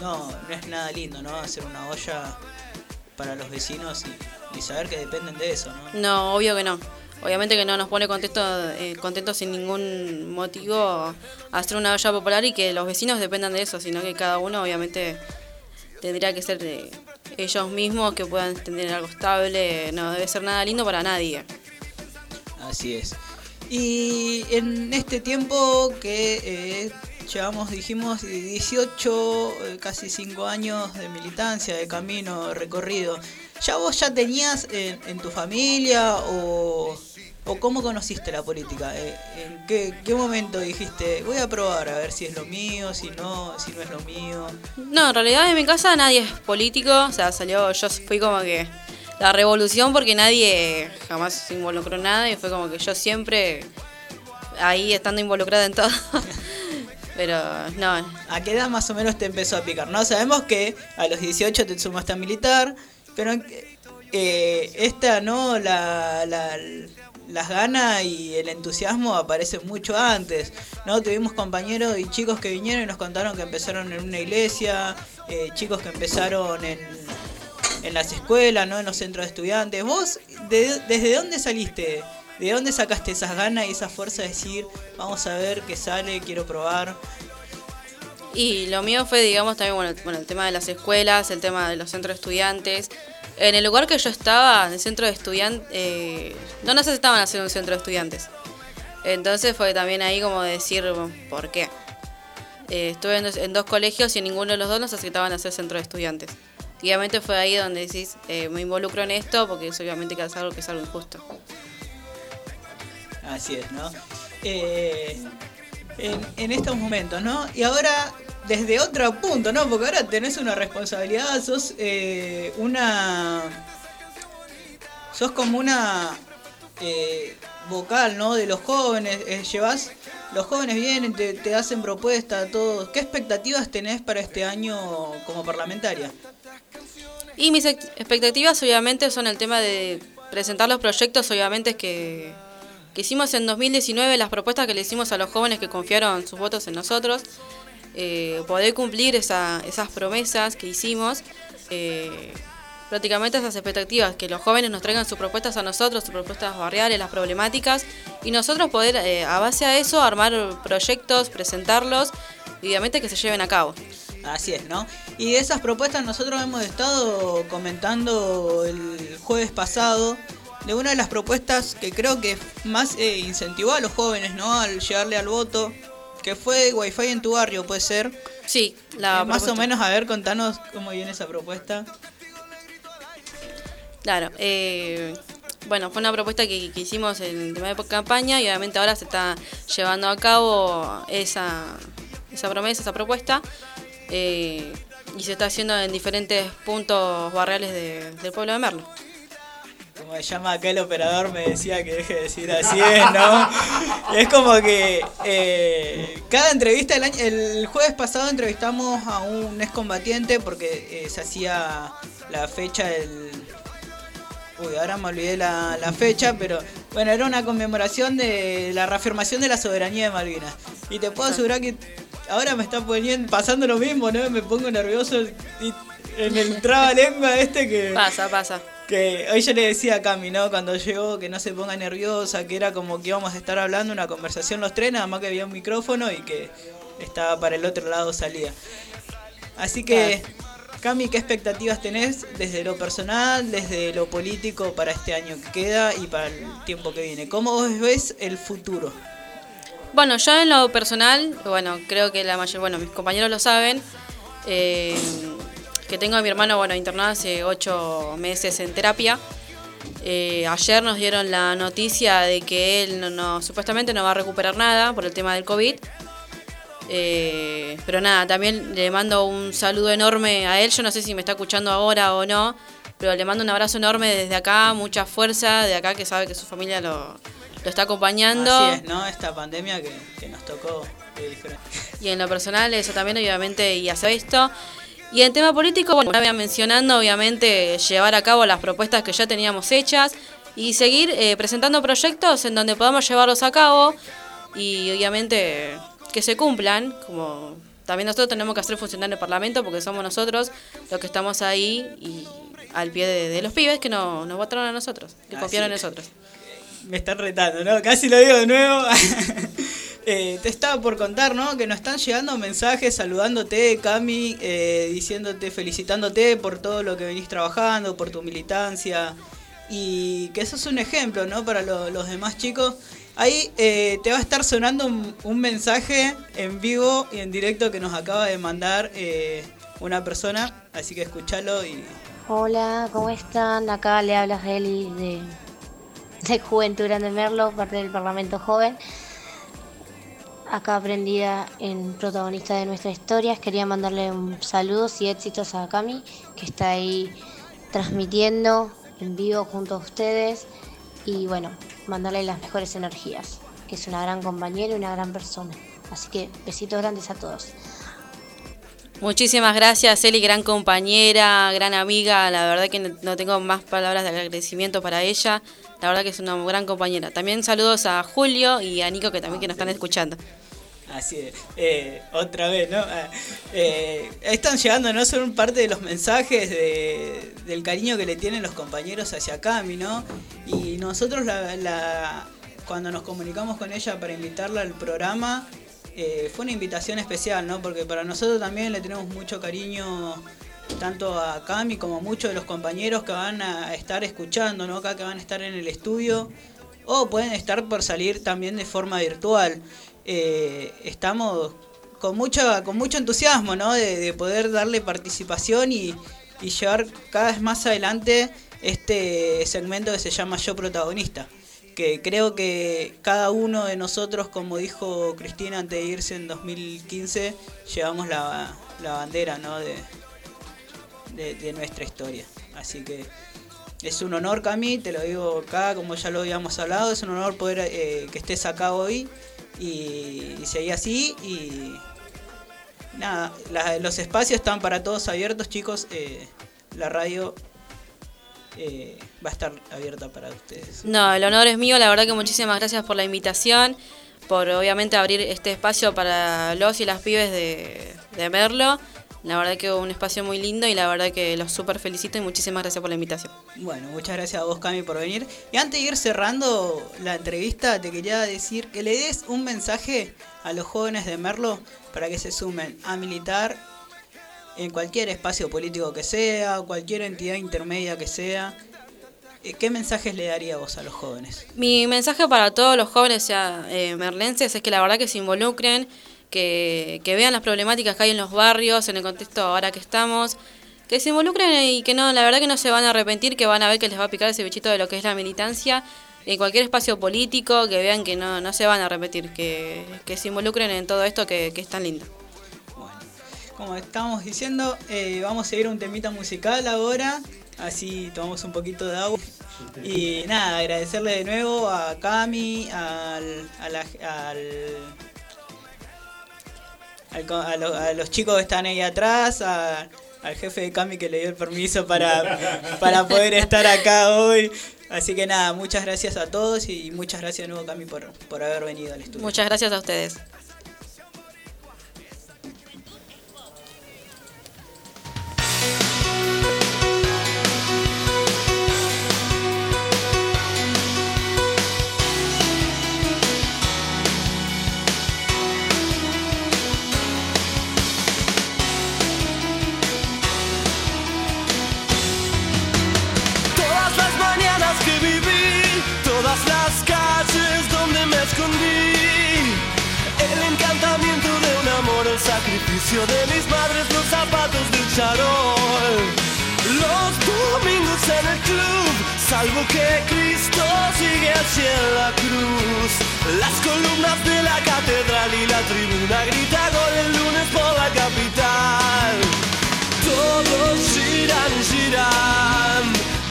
no, no es nada lindo, ¿no? Hacer una olla para los vecinos y, y saber que dependen de eso, ¿no? No, obvio que no. Obviamente que no nos pone contento, eh, contentos sin ningún motivo hacer una olla popular y que los vecinos dependan de eso, sino que cada uno obviamente tendría que ser de ellos mismos que puedan tener algo estable. No debe ser nada lindo para nadie. Así es. Y en este tiempo que eh, llevamos, dijimos, 18, eh, casi 5 años de militancia, de camino recorrido, ¿ya vos ya tenías en, en tu familia o, o cómo conociste la política? Eh, ¿En qué, qué momento dijiste, voy a probar a ver si es lo mío, si no, si no es lo mío? No, en realidad en mi casa nadie es político, o sea, salió, yo fui como que la revolución porque nadie jamás se involucró en nada y fue como que yo siempre ahí estando involucrada en todo. Pero no, ¿A qué edad más o menos te empezó a picar? No sabemos que a los 18 te sumaste a militar, pero eh, esta no, la, la- las ganas y el entusiasmo aparecen mucho antes. ¿no? Tuvimos compañeros y chicos que vinieron y nos contaron que empezaron en una iglesia, eh, chicos que empezaron en, en las escuelas, ¿no? en los centros de estudiantes. ¿Vos de- desde dónde saliste? ¿De dónde sacaste esas ganas y esa fuerza de decir, vamos a ver qué sale, quiero probar? Y lo mío fue, digamos, también bueno, bueno, el tema de las escuelas, el tema de los centros de estudiantes. En el lugar que yo estaba, en el centro de estudiantes, eh, no necesitaban hacer un centro de estudiantes. Entonces fue también ahí como decir, ¿por qué? Eh, estuve en dos, colegios y en ninguno de los dos necesitaban hacer centro de estudiantes. Y obviamente fue ahí donde decís, eh, me involucro en esto porque es obviamente que es algo que es algo injusto. Así es, ¿no? Eh, en, en estos momentos, ¿no? Y ahora, desde otro punto, ¿no? Porque ahora tenés una responsabilidad, sos eh, una... Sos como una eh, vocal, ¿no? De los jóvenes, eh, llevas... Los jóvenes vienen, te, te hacen propuestas, todo. ¿Qué expectativas tenés para este año como parlamentaria? Y mis ex- expectativas obviamente son el tema de presentar los proyectos, obviamente que, que hicimos en 2019, las propuestas que le hicimos a los jóvenes que confiaron sus votos en nosotros, eh, poder cumplir esa- esas promesas que hicimos, eh, prácticamente esas expectativas, que los jóvenes nos traigan sus propuestas a nosotros, sus propuestas barriales, las problemáticas, y nosotros poder eh, a base a eso armar proyectos, presentarlos y obviamente que se lleven a cabo. Así es, ¿no? Y de esas propuestas nosotros hemos estado comentando el jueves pasado de una de las propuestas que creo que más eh, incentivó a los jóvenes, ¿no? Al llegarle al voto, que fue Wi-Fi en tu barrio, ¿puede ser? Sí, la Eh, más o menos, a ver, contanos cómo viene esa propuesta. Claro, eh, bueno, fue una propuesta que, que hicimos en el tema de campaña y obviamente ahora se está llevando a cabo esa, esa promesa, esa propuesta. eh, y se está haciendo en diferentes puntos barriales de- del pueblo de Merlo. Como se llama acá el operador, me decía que deje de decir así es, ¿no? Es como que eh, cada entrevista, el, año- el jueves pasado entrevistamos a un excombatiente porque eh, se hacía la fecha del... Uy, ahora me olvidé la, la fecha, pero bueno, era una conmemoración de la reafirmación de la soberanía de Malvinas. Y te puedo asegurar que ahora me está poniendo, pasando lo mismo, ¿no? Me pongo nervioso y en el traba lengua este que... Pasa, pasa. Que hoy yo le decía a Cami, ¿no? Cuando llegó, que no se ponga nerviosa, que era como que íbamos a estar hablando una conversación los tres, nada más que había un micrófono y que estaba para el otro lado salía. Así que, Cami, ¿qué expectativas tenés desde lo personal, desde lo político para este año que queda y para el tiempo que viene? ¿Cómo vos ves el futuro? Bueno, yo en lo personal, bueno, creo que la mayor, bueno, mis compañeros lo saben, eh, que tengo a mi hermano, bueno, internado hace ocho meses en terapia. Eh, ayer nos dieron la noticia de que él no, no- supuestamente no va a recuperar nada por el tema del COVID. Eh, pero nada, también le mando un saludo enorme a él. Yo no sé si me está escuchando ahora o no, pero le mando un abrazo enorme desde acá, mucha fuerza de acá que sabe que su familia lo, lo está acompañando. Así es, ¿no? Esta pandemia que, que nos tocó. Y en lo personal, eso también, obviamente, y hacer esto. Y en tema político, bueno, ya mencionando, obviamente, llevar a cabo las propuestas que ya teníamos hechas y seguir eh, presentando proyectos en donde podamos llevarlos a cabo y, obviamente, que se cumplan. Como también nosotros tenemos que hacer funcionar el Parlamento porque somos nosotros los que estamos ahí y al pie de, de los pibes que no, nos votaron a nosotros, que Así confiaron en nosotros. Me están retando, ¿no? Casi lo digo de nuevo. Eh, te estaba por contar, ¿no? Que nos están llegando mensajes saludándote, Cami, eh, diciéndote, felicitándote por todo lo que venís trabajando, por tu militancia. Y que sos un ejemplo, ¿no? Para lo- los demás chicos. Ahí eh, te va a estar sonando un, un mensaje en vivo y en directo que nos acaba de mandar eh, una persona. Así que escúchalo y Hola, ¿cómo están? Acá le habla Heli de, de Juventud Grande Merlo, parte del Parlamento Joven. Acá aprendida en protagonista de nuestras historias. Quería mandarle un saludos y éxitos a Cami, que está ahí transmitiendo en vivo junto a ustedes y bueno, mandarle las mejores energías, que es una gran compañera y una gran persona. Así que besitos grandes a todos. Muchísimas gracias, Eli, gran compañera, gran amiga. La verdad que no- tengo más palabras de agradecimiento para ella. La verdad que es una gran compañera. También saludos a Julio y a Nico que también que nos están escuchando. Así es. Eh, otra vez, ¿no? Ah, eh, están llegando, ¿no? Son parte de los mensajes de- del cariño que le tienen los compañeros hacia Cami, ¿no? Y nosotros la, la- cuando nos comunicamos con ella para invitarla al programa, eh, fue una invitación especial, ¿no? Porque para nosotros también le tenemos mucho cariño tanto a Cami como a muchos de los compañeros que van a estar escuchando, ¿no? Acá que van a estar en el estudio o pueden estar por salir también de forma virtual. Eh, estamos con mucho, con mucho entusiasmo, ¿no? De, de poder darle participación y, llevar cada vez más adelante este segmento que se llama Yo Protagonista. Que creo que cada uno de nosotros, como dijo Cristina antes de irse en 2015, llevamos la, la bandera, ¿no? De, de, de nuestra historia. Así que es un honor, Cami, te lo digo acá, como ya lo habíamos hablado, es un honor poder eh, que estés acá hoy y, y seguir así. Y nada, la- los espacios están para todos abiertos, chicos. eh, la radio eh, va a estar abierta para ustedes. No, el honor es mío, la verdad que muchísimas gracias por la invitación, por obviamente abrir este espacio para los y las pibes de, Merlo. La verdad que un espacio muy lindo y la verdad que los súper felicito y muchísimas gracias por la invitación. Bueno, muchas gracias a vos, Cami, por venir. Y antes de ir cerrando la entrevista, te quería decir que le des un mensaje a los jóvenes de Merlo para que se sumen a militar en cualquier espacio político que sea, cualquier entidad intermedia que sea. Eh, ¿Qué mensajes le daría vos a los jóvenes? Mi mensaje para todos los jóvenes sea, eh, merlenses es que la verdad que se involucren, que, que vean las problemáticas que hay en los barrios, en el contexto ahora que estamos, que se involucren y que no, la verdad que no se van a arrepentir, que van a ver que les va a picar ese bichito de lo que es la militancia en cualquier espacio político, que vean que no, no se van a repetir, que, que se involucren en todo esto que, que es tan lindo. Como estábamos diciendo, eh, vamos a ir a un temita musical ahora, así tomamos un poquito de agua. Y nada, agradecerle de nuevo a Cami, al, a, al, al a, a los chicos que están ahí atrás, al jefe de Cami que le dio el permiso para, para poder estar acá hoy. Así que nada, muchas gracias a todos y muchas gracias de nuevo Cami por, por haber venido al estudio. Muchas gracias a ustedes. Las calles donde me escondí. El encantamiento de un amor, el sacrificio de mis madres, los zapatos del charol. Los domingos en el club, salvo que Cristo sigue hacia la cruz. Las columnas de la catedral y la tribuna grita gol el lunes por la capital. Todos giran, giran,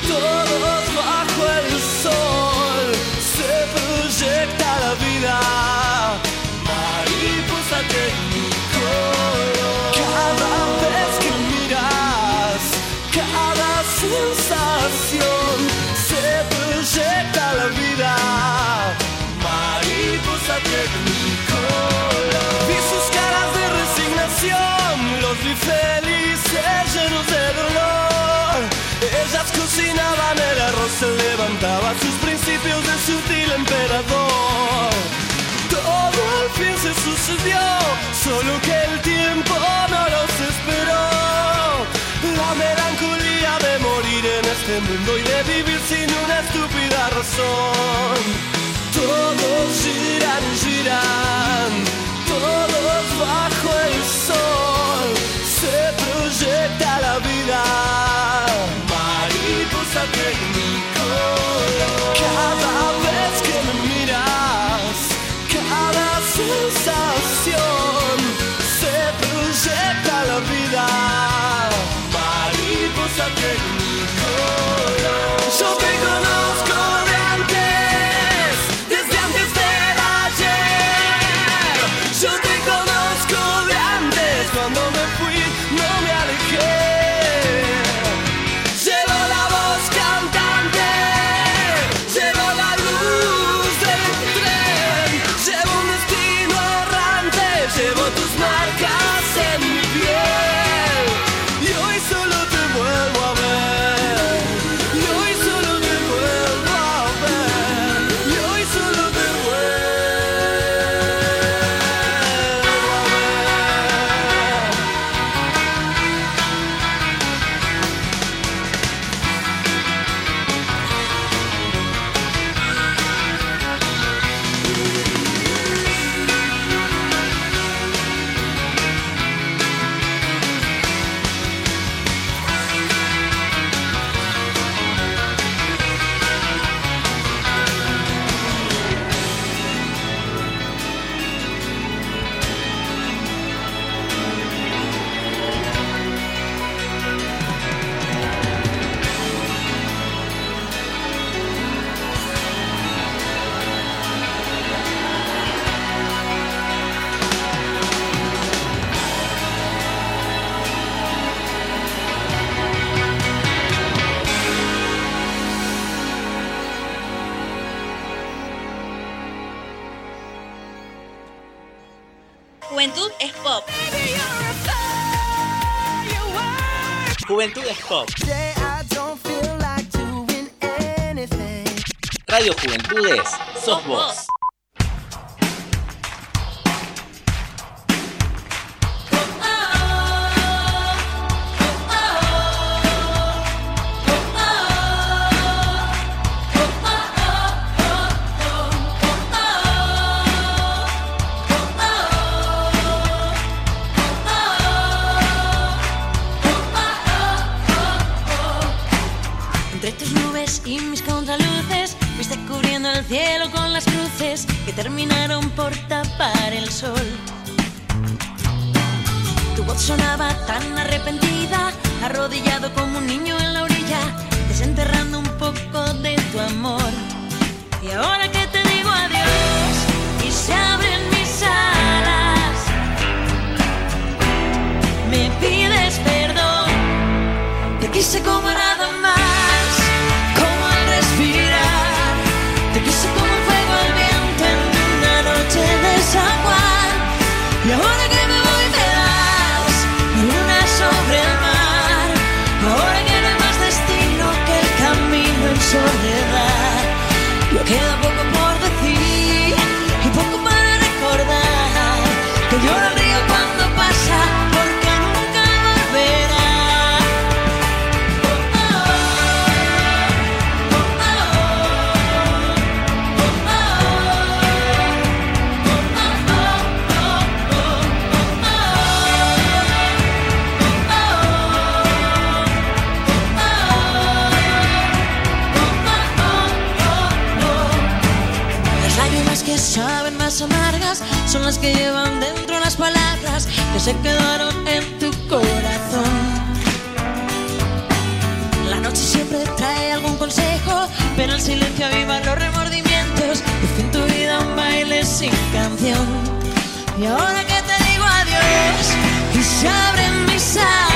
todos bajo el sol. Proyecta la vida, mariposa tecnicolor. Cada vez que miras, cada sensación se proyecta la vida, mariposa tecnicolor. Vi sus caras de resignación, los vi felices, llenos de dolor. Ellas cocinaban el arroz, se levantaba sus storm. son las que llevan dentro las palabras que se quedaron en tu corazón. La noche siempre trae algún consejo, pero el silencio aviva los remordimientos. Y fin tu vida un baile sin canción. Y ahora que te digo adiós y se abren mis alas.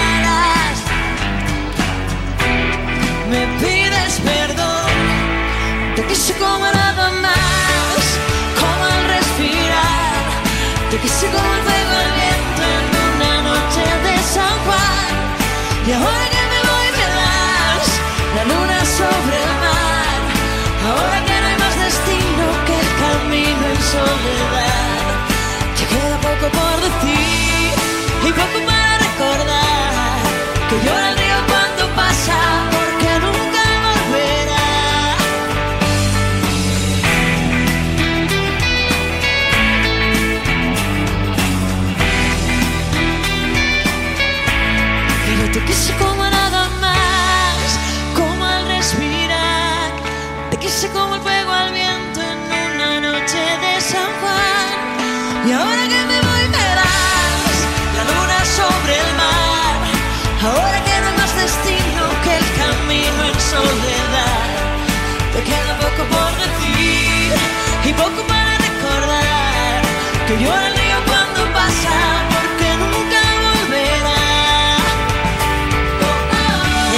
poco por decir y poco para recordar que llora el río cuando pasa porque nunca volverá.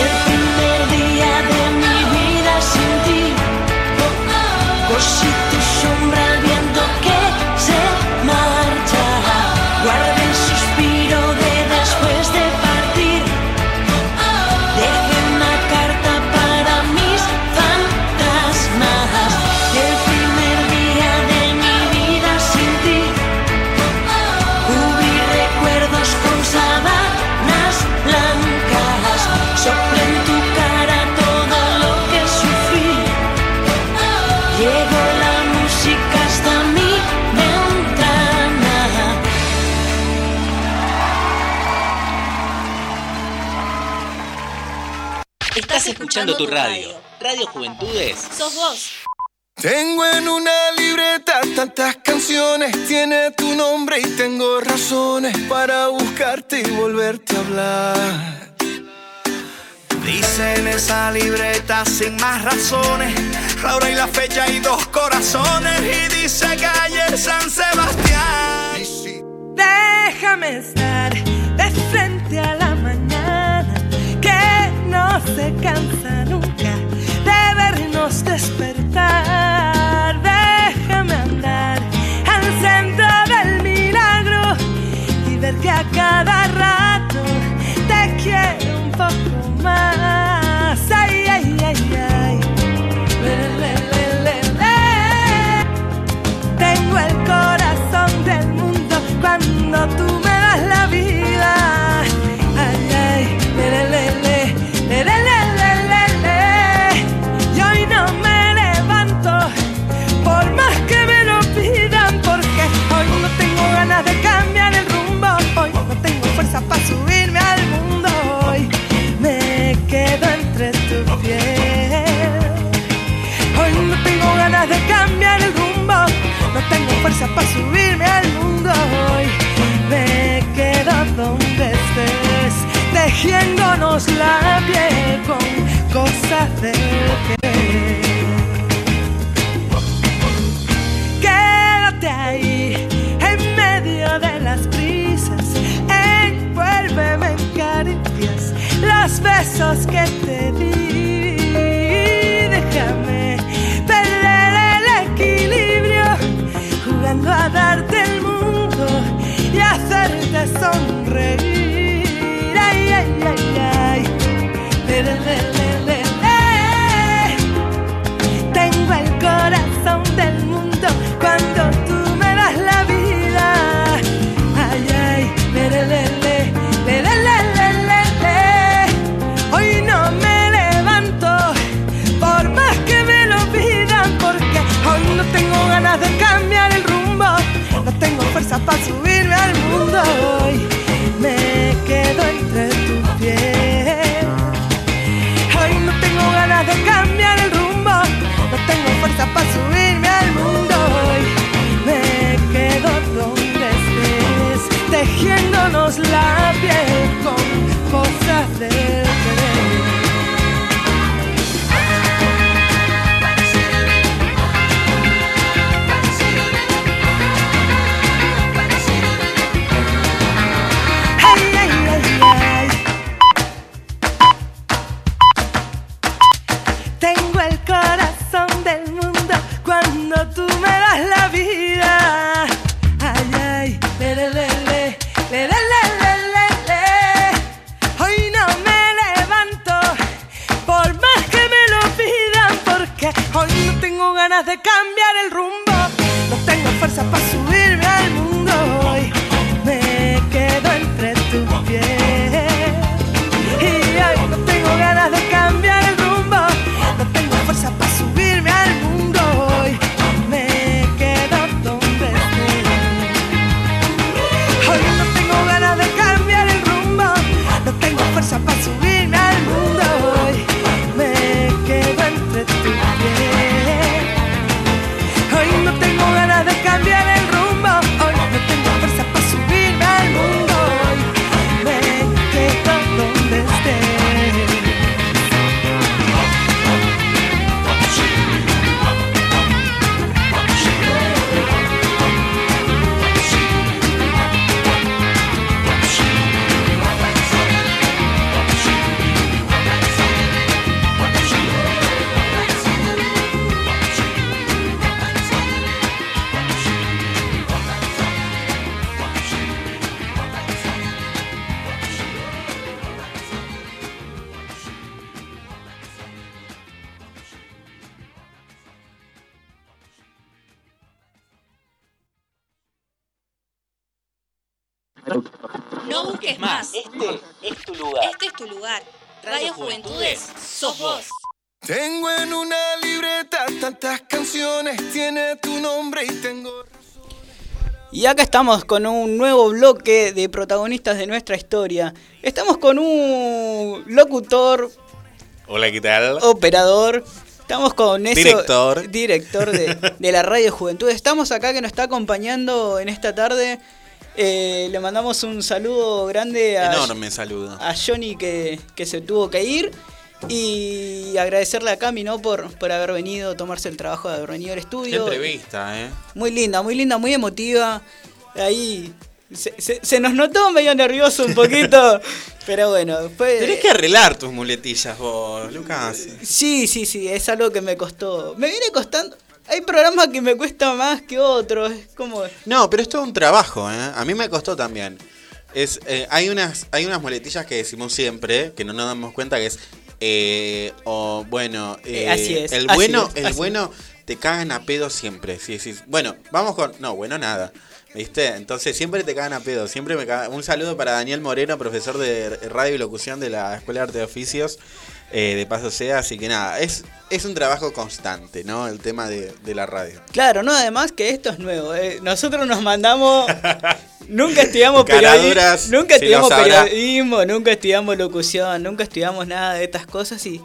El primer día de mi vida sin ti, oh, oh. cosita escuchando tu radio. Radio Juventudes. Sos vos. Tengo en una libreta tantas canciones, tiene tu nombre y tengo razones para buscarte y volverte a hablar. Dice en esa libreta sin más razones, la hora y la fecha y dos corazones, y dice calle San Sebastián. Déjame estar de frente a la mañana, que no se cansa despertar. Déjame andar al centro del milagro y verte a cada rato. Te quiero un poco más. Ay, ay, ay, ay. Le, le, le, Tengo el corazón del mundo cuando tú No busques más. Este es tu lugar. Este es tu lugar. Radio Juventudes, sos vos. Tengo en una libreta tantas canciones, tiene tu nombre y tengo... Y acá estamos con un nuevo bloque de protagonistas de nuestra historia. Estamos con un locutor, Hola, ¿qué tal? operador. Estamos con eso, Director. director de, de la Radio Juventud. Estamos acá que nos está acompañando en esta tarde. Eh, le mandamos un saludo grande a, Enorme saludo. a Johnny que, que se tuvo que ir. Y agradecerle a Cami ¿no? por, por haber venido, tomarse el trabajo de haber venido al Qué estudio. entrevista, ¿eh? Muy linda, muy linda, muy emotiva. Ahí se, se- se nos notó medio nervioso un poquito. pero bueno, fue. Tenés que arreglar tus muletillas vos, Lucas. Sí, sí, sí, es algo que me costó. Me viene costando. Hay programas que me cuesta más que otros. Es como. No, pero es todo un trabajo, ¿eh? A mí me costó también. Es, eh, hay, unas, hay unas muletillas que decimos siempre, que no nos damos cuenta, que es, eh, o bueno, Eh, eh, así es, el así bueno, es, el bueno te cagan a pedo siempre. Si decís, bueno, vamos con, no, bueno, nada. ¿Viste? Entonces siempre te cagan a pedo. Siempre me cagan. Un saludo para Daniel Moreno, profesor de radio y locución de la Escuela de Arte de Oficios eh, de Paso Sea. Así que nada, es, es un trabajo constante, ¿no? El tema de, de la radio. Claro, no, además que esto es nuevo. eh. Nosotros nos mandamos. nunca estudiamos periodismo. Nunca estudiamos periodismo, nunca estudiamos locución, nunca estudiamos nada de estas cosas y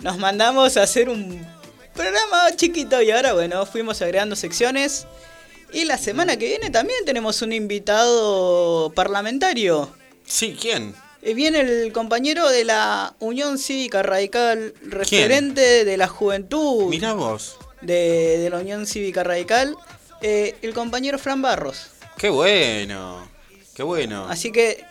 nos mandamos a hacer un programa chiquito y ahora bueno, fuimos agregando secciones. Y la semana que viene también tenemos un invitado parlamentario. Sí, ¿quién? Viene el compañero de la Unión Cívica Radical, referente de la juventud Mirá vos. de, de la Unión Cívica Radical, eh, el compañero Fran Barros. Qué bueno. Qué bueno. Así que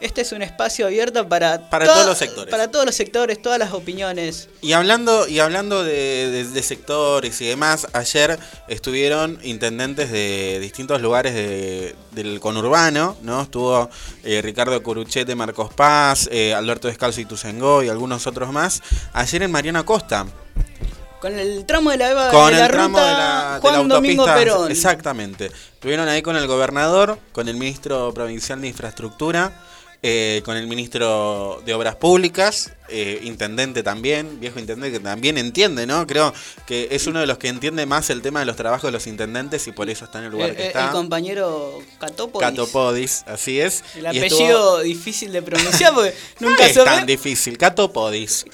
este es un espacio abierto para, Para to- todos los sectores. Para todos los sectores, todas las opiniones. Y hablando, y hablando de, de- de sectores y demás, ayer estuvieron intendentes de distintos lugares de- del conurbano, ¿no? Estuvo eh, Ricardo Curuchete, Marcos Paz, eh, Alberto Descalzo y Tuzengó y algunos otros más. Ayer en Mariano Costa, Con el tramo de la, Eva- con de la el tramo de la, de Juan Domingo autopista. Perón. Exactamente. Estuvieron ahí con el gobernador, con el ministro provincial de Infraestructura, eh, con el ministro de Obras Públicas, eh, intendente también, viejo intendente que también entiende, ¿no? Creo que es uno de los que entiende más el tema de los trabajos de los intendentes y por eso está en el lugar El, que el- está. el compañero Catopodis. Catopodis, así es. El apellido estuvo- difícil de pronunciar porque No nunca es supe. tan difícil, Catopodis.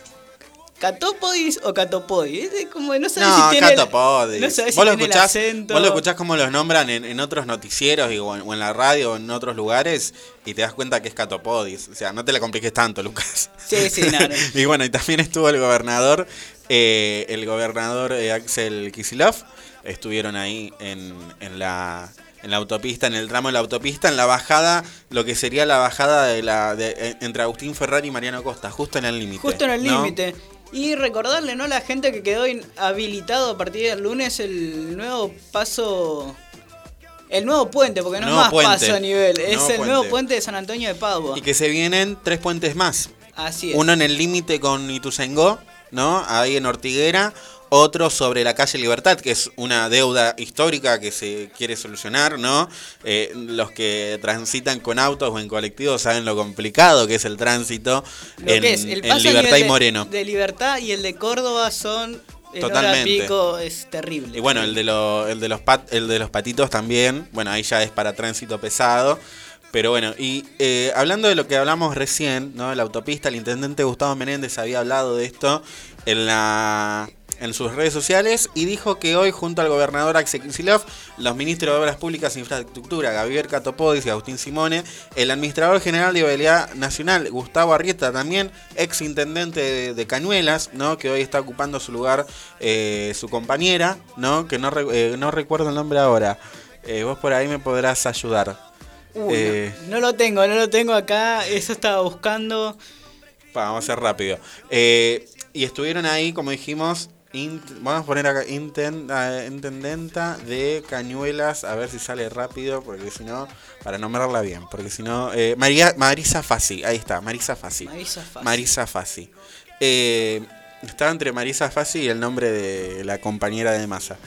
¿Catopodis o Catopodis? Es como no sabes No, si tiene. el- Catopodis. No sabes si vos, lo tiene el escuchás, acento. vos lo escuchás como los nombran en, en otros noticieros y, o, en, la radio o en otros lugares y te das cuenta que es Catopodis. O sea, no te la compliques tanto, Lucas. Sí, sí, no, no. y bueno, y también estuvo el gobernador, eh, el gobernador eh, Axel Kisilov. Estuvieron ahí en, en la en la autopista, en el tramo de la autopista, en la bajada, lo que sería la bajada de la de, eh, entre Agustín Ferrari y Mariano Costa, justo en el límite. Justo en el ¿no? Y recordarle, ¿no? A la gente que quedó habilitado a partir del lunes el nuevo paso. El nuevo puente, porque no Nuevo es más puente. paso a nivel, es Nuevo el nuevo puente. puente de San Antonio de Padua. Y que se vienen tres puentes más. Así es. Uno en el límite con Ituzaingó, ¿no? Ahí en Ortiguera. Otro sobre la calle Libertad, que es una deuda histórica que se quiere solucionar, ¿no? Eh, los que transitan con autos o en colectivos saben lo complicado que es el tránsito Lo en, que es, el en Libertad y de- Moreno. De, Libertad y el de Córdoba son. El hora Totalmente. pico es terrible. Y bueno, el de, lo- el, de los pat- el de los patitos también, bueno, ahí ya es para tránsito pesado. Pero bueno, y eh, hablando de lo que hablamos recién, ¿no? La autopista, el intendente Gustavo Menéndez había hablado de esto en la en sus redes sociales y dijo que hoy junto al gobernador Axel Kicillof, los ministros de Obras Públicas e Infraestructura, Gabriel Catopodis y Agustín Simone, el administrador general de Vialidad Nacional, Gustavo Arrieta, también ex intendente de, de Cañuelas, ¿no? que hoy está ocupando su lugar eh, su compañera, ¿no? que no, eh, no recuerdo el nombre ahora. Eh, vos por ahí me podrás ayudar. Uy, no, no lo tengo, no lo tengo acá. Eso estaba buscando. Pa, vamos a ser rápido. Eh, y estuvieron ahí, como dijimos, vamos a poner acá inten- eh, intendenta de Cañuelas, a ver si sale rápido, porque si no, para nombrarla bien, porque si no, eh, María, Marisa Fassi, ahí está, Marisa Fassi. Marisa Fassi. Marisa Fassi. Eh, estaba entre Marisa Fassi y el nombre de la compañera de masa.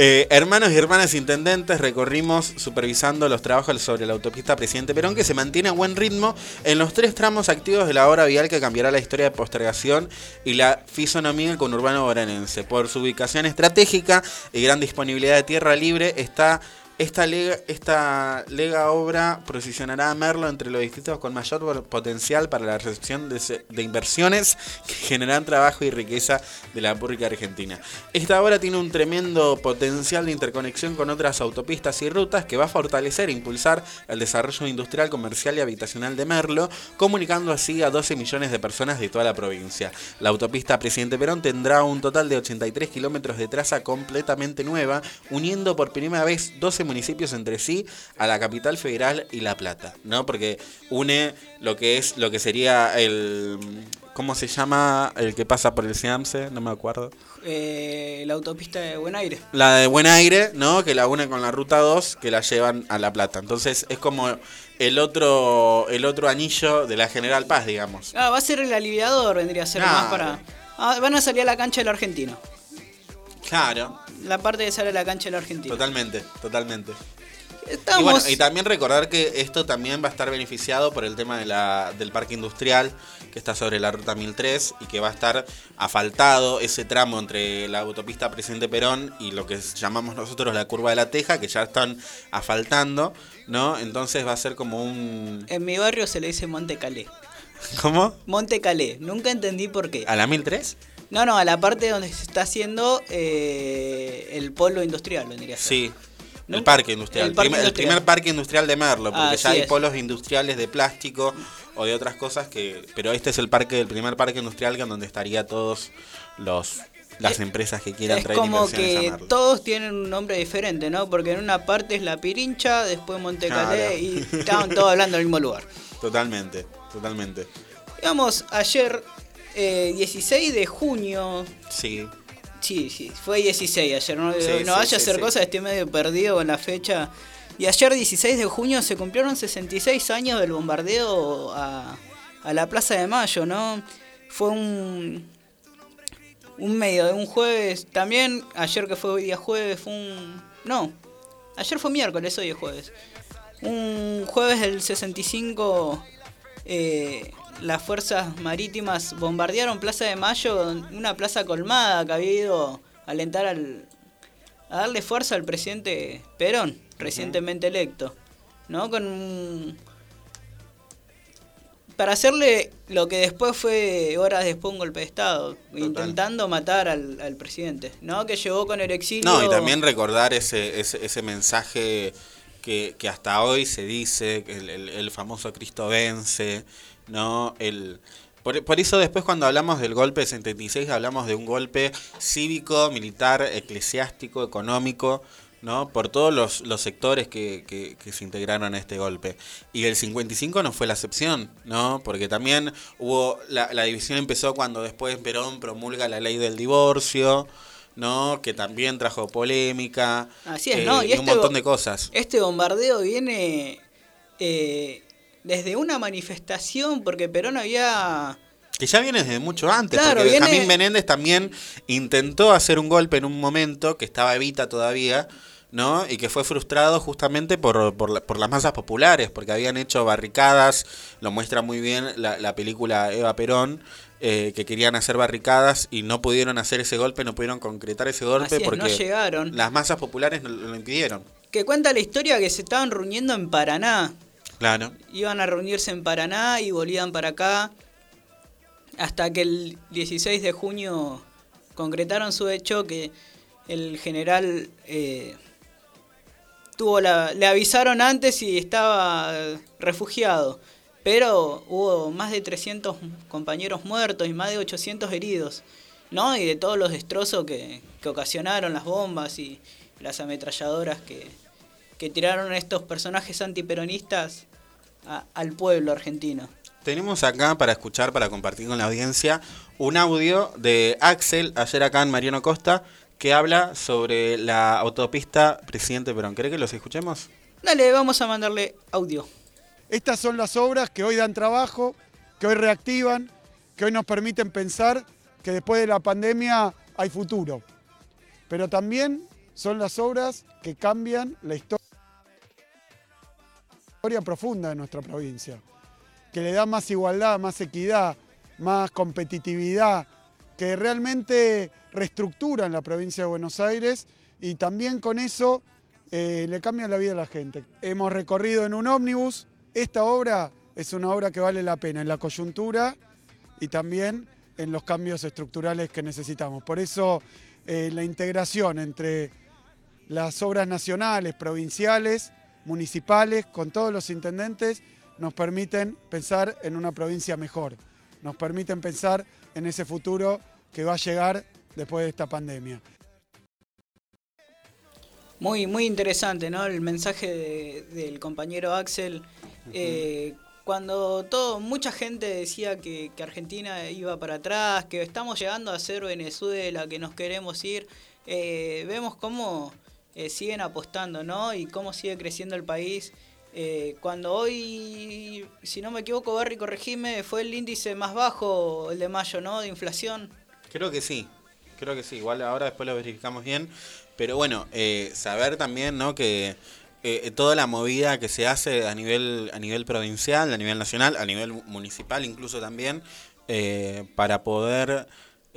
Eh, hermanos y hermanas intendentes, recorrimos supervisando los trabajos sobre la autopista Presidente Perón, que se mantiene a buen ritmo en los tres tramos activos de la obra vial que cambiará la historia de postergación y la fisonomía del conurbano boranense. Por su ubicación estratégica y gran disponibilidad de tierra libre, está esta lega, esta lega obra posicionará a Merlo entre los distritos con mayor potencial para la recepción de, inversiones que generan trabajo y riqueza de la República Argentina. Esta obra tiene un tremendo potencial de interconexión con otras autopistas y rutas que va a fortalecer e impulsar el desarrollo industrial, comercial y habitacional de Merlo, comunicando así a 12 millones de personas de toda la provincia. La autopista Presidente Perón tendrá un total de 83 kilómetros de traza completamente nueva, uniendo por primera vez 12 municipios entre sí a la capital federal y La Plata, ¿no? Porque une lo que es lo que sería el ¿cómo se llama el que pasa por el Siamse? No me acuerdo. Eh, la autopista de Buen Aire. La de Buen Aire, ¿no? Que la une con la ruta 2, que la llevan a La Plata. Entonces es como el otro el otro anillo de la General Paz, digamos. Ah, va a ser el aliviador, vendría a ser más para. Ah, van a salir a la cancha del argentino. Claro, La parte de salir a la cancha del argentino. totalmente, totalmente. Estamos. Y bueno, y también recordar que esto también va a estar beneficiado por el tema de la, del parque industrial que está sobre la ruta 1003 y que va a estar asfaltado ese tramo entre la autopista Presidente Perón y lo que llamamos nosotros la curva de la Teja, que ya están asfaltando, ¿no? Entonces va a ser como un... En mi barrio se le dice Monte Calé. ¿Cómo? Monte Calé. Nunca entendí por qué. ¿A la 1003? No, no, a la parte donde se está haciendo eh, el polo industrial, vendría a ser. Sí. El parque industrial. el parque primer, el industrial. primer parque industrial de Merlo, porque ya hay es. polos industriales de plástico o de otras cosas que. Pero este es el parque, el primer parque industrial que en donde estaría todos los las empresas que quieran Es traer como a que todos tienen un nombre diferente, ¿no? Porque en una parte es La Pirincha, después Monte Calé Claro. y estaban todos hablando del mismo lugar. Totalmente, totalmente. Digamos, ayer, eh, 16 de junio, Sí. Sí, sí, fue 16 ayer. No, Sí, no sí, vaya a hacer cosas, estoy medio perdido con la fecha. Y ayer, 16 de junio, se cumplieron 66 años del bombardeo a, a la Plaza de Mayo, ¿no? Fue un, un medio, un jueves. También, ayer que fue hoy día jueves, fue un. No, ayer fue miércoles, hoy es jueves. Un jueves del 65. eh, las fuerzas marítimas bombardearon Plaza de Mayo, una plaza colmada que había ido a alentar al, a darle fuerza al presidente Perón, recientemente electo, ¿no? Con para hacerle lo que después fue horas después un golpe de estado, intentando matar al, al presidente, ¿no? Que llegó con el exilio. No, y también recordar ese, ese, ese mensaje que, que hasta hoy se dice, el, el- el famoso Cristo vence, ¿no? El, por, por eso después cuando hablamos del golpe de 76 hablamos de un golpe cívico, militar, eclesiástico, económico, ¿no? Por todos los, los sectores que, que- que se integraron a este golpe. Y el 55 no fue la excepción, ¿no? Porque también hubo, la, la división empezó cuando después Perón promulga la ley del divorcio, ¿no? Que también trajo polémica. Así es, eh, ¿no? Y y este un montón de cosas. Este bombardeo viene eh, desde una manifestación porque Perón había... Que ya viene desde mucho antes, Claro, porque viene- Benjamín Menéndez también intentó hacer un golpe en un momento que estaba Evita todavía, ¿no? Y que fue frustrado justamente por, por, la- por las masas populares, porque habían hecho barricadas, lo muestra muy bien la, la película Eva Perón, eh, que querían hacer barricadas y no pudieron hacer ese golpe, no pudieron concretar ese golpe no porque llegaron. las masas populares no- lo impidieron. Que cuenta la historia que se estaban reuniendo en Paraná. Iban a reunirse en Paraná y volvían para acá. Hasta que el 16 de junio concretaron su hecho que el general eh, tuvo la, le avisaron antes y estaba refugiado. Pero hubo más de 300 compañeros muertos y más de 800 heridos. ¿no? Y de todos los destrozos que, que ocasionaron las bombas y las ametralladoras que, que tiraron estos personajes antiperonistas a- al pueblo argentino. Tenemos acá para escuchar, para compartir con la audiencia, un audio de Axel, ayer acá en Mariano Costa, que habla sobre la autopista Presidente Perón. ¿Cree que los escuchemos? Dale, vamos a mandarle audio. Estas son las obras que hoy dan trabajo, que hoy reactivan, que hoy nos permiten pensar que después de la pandemia hay futuro. Pero también son las obras que cambian la historia profunda de nuestra provincia, que le da más igualdad, más equidad, más competitividad, que realmente reestructuran la provincia de Buenos Aires y también con eso eh, le cambian la vida a la gente. Hemos recorrido en un ómnibus, esta obra es una obra que vale la pena en la coyuntura y también en los cambios estructurales que necesitamos. Por eso eh, la integración entre las obras nacionales, provinciales, municipales, con todos los intendentes, nos permiten pensar en una provincia mejor, nos permiten pensar en ese futuro que va a llegar después de esta pandemia. Muy, muy interesante, ¿no? El mensaje de- del compañero Axel. eh, cuando todo, mucha gente decía que, que Argentina iba para atrás, que estamos llegando a ser Venezuela, que nos queremos ir, eh, vemos cómo eh, siguen apostando, ¿no? Y cómo sigue creciendo el país. Eh, cuando hoy, si no me equivoco, Barry, corregime, fue el índice más bajo, el de mayo, ¿no? De inflación. Creo que sí, creo que sí. Igual ahora después lo verificamos bien. Pero bueno, eh, saber también, ¿no? Que toda la movida que se hace a nivel, a nivel provincial, a nivel nacional, a nivel municipal incluso también, para poder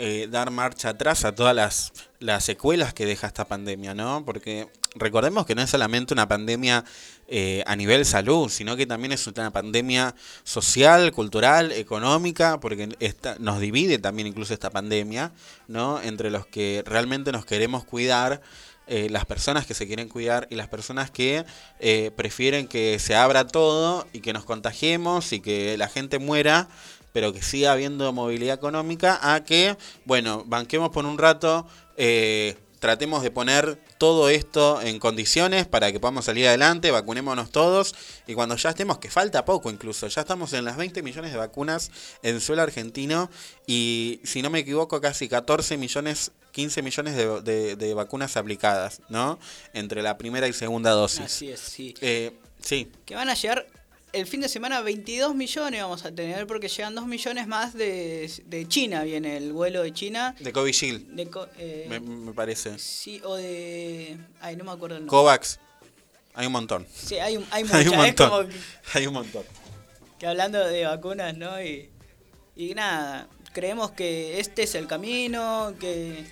eh, dar marcha atrás a todas las, las secuelas que deja esta pandemia, ¿no? Porque recordemos que no es solamente una pandemia eh, a nivel salud, sino que también es una pandemia social, cultural, económica, porque esta, nos divide también incluso esta pandemia, ¿no? Entre los que realmente nos queremos cuidar, eh, las personas que se quieren cuidar y las personas que eh, prefieren que se abra todo y que nos contagiemos y que la gente muera, pero que siga habiendo movilidad económica, a que, bueno, banquemos por un rato, eh, tratemos de poner todo esto en condiciones para que podamos salir adelante, vacunémonos todos y cuando ya estemos, que falta poco incluso, ya estamos en las 20 millones de vacunas en suelo argentino y si no me equivoco casi 14 millones, 15 millones de, de- de vacunas aplicadas, ¿no? Entre la primera y segunda dosis. Así es, sí. Eh, sí, Que van a llegar el fin de semana 22 millones vamos a tener porque llegan 2 millones más de, de China, viene el vuelo de China. de Covishield, De, co- eh, me, me parece. Sí, o de... Ay, no me acuerdo el nombre. Covax, hay un montón. Sí, hay, un- hay Hay un como montón. que- Hay un montón. que hablando de vacunas, ¿no? Y, y nada, creemos que este es el camino, que...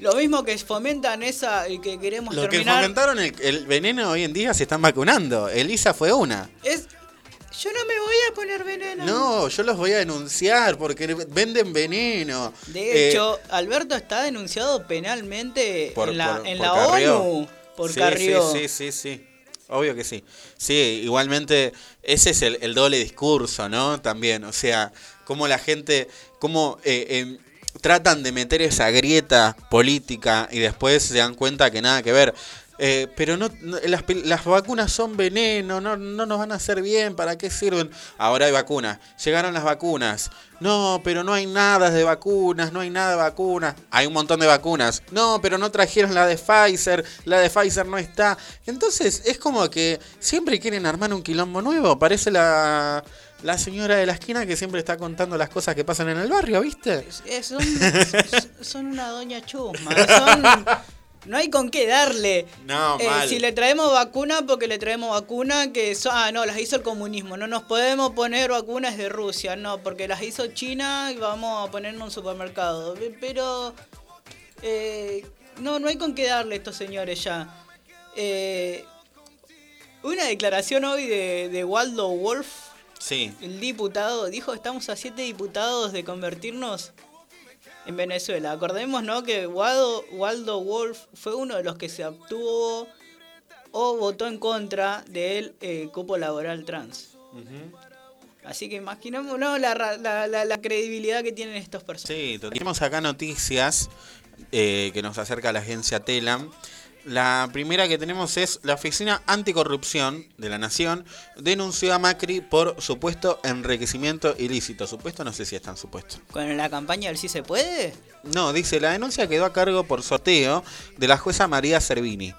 Lo mismo que fomentan esa y que queremos Los que terminar... fomentaron el, el veneno hoy en día se están vacunando. Elisa fue una. Es... Yo no me voy a poner veneno. No, yo los voy a denunciar porque venden veneno. De Eh, hecho, Alberto está denunciado penalmente por- en la, por- en por la Carrió. ONU por sí, Carrió. Sí, sí, sí, sí. Obvio que sí. Sí, igualmente ese es el, el doble discurso, ¿no? También, o sea, cómo la gente, cómo eh, em, tratan de meter esa grieta política y después se dan cuenta que nada que ver. Eh, pero no, las, las vacunas son veneno, no, no nos van a hacer bien, ¿para qué sirven? Ahora hay vacunas, llegaron las vacunas. No, pero no hay nada de vacunas, no hay nada de vacunas. Hay un montón de vacunas. No, pero no trajeron la de Pfizer, la de Pfizer no está. Entonces es como que siempre quieren armar un quilombo nuevo. Parece la, la señora de la esquina que siempre está contando las cosas que pasan en el barrio, ¿viste? Son, son una doña chusma. Son, no hay con qué darle. No, Eh, mal. si le traemos vacuna, porque le traemos vacuna que so- ah, no, las hizo el comunismo. No nos podemos poner vacunas de Rusia, no, porque las hizo China y vamos a poner en un supermercado. Pe- Pero eh, no, no hay con qué darle a estos señores ya. Eh, una declaración hoy de, de Waldo Wolf, Sí. el diputado, dijo estamos a siete diputados de convertirnos en Venezuela. Acordemos, ¿no? Que Waldo, Waldo Wolf fue uno de los que se obtuvo o votó en contra del eh, cupo laboral trans. Así que imaginemos ¿no? la, la, la- la credibilidad que tienen estos personas. Sí, tenemos acá noticias eh, que nos acerca la agencia Telam. La primera que tenemos es la Oficina Anticorrupción de la Nación denunció a Macri por supuesto enriquecimiento ilícito. Supuesto, no sé si es tan supuesto. Con la campaña del sí se puede. No, dice, la denuncia quedó a cargo por sorteo de la jueza María Servini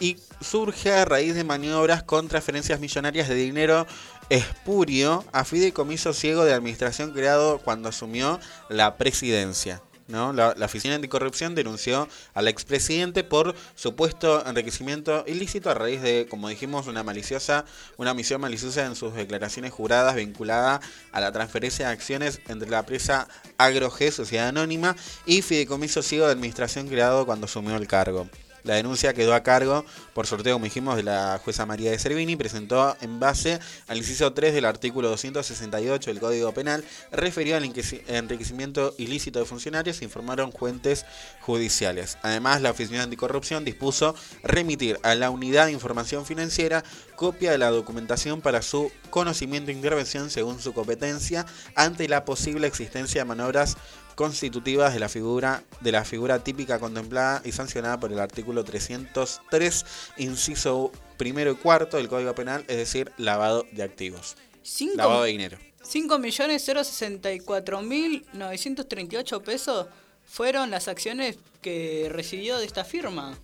y surge a raíz de maniobras con transferencias millonarias de dinero espurio a fideicomiso ciego de administración creado cuando asumió la presidencia. ¿No? La, Oficina Anticorrupción denunció al expresidente por supuesto enriquecimiento ilícito a raíz de, como dijimos, una maliciosa, una misión maliciosa en sus declaraciones juradas vinculada a la transferencia de acciones entre la empresa AgroG, Sociedad Anónima, y Fideicomiso Ciego de Administración creado cuando asumió el cargo. La denuncia quedó a cargo por sorteo, como dijimos, de la jueza María de Servini, presentó en base al inciso 3 del artículo 268 del Código Penal, referido al enriqueci- enriquecimiento ilícito de funcionarios, informaron fuentes judiciales. Además, la Oficina Anticorrupción dispuso remitir a la Unidad de Información Financiera copia de la documentación para su conocimiento e intervención según su competencia ante la posible existencia de maniobras constitutivas de la figura de la figura típica contemplada y sancionada por el artículo 303, inciso primero y cuarto del Código Penal, es decir, lavado de activos. Cinco- Lavado de dinero. 5.064.938 pesos fueron las acciones que recibió de esta firma.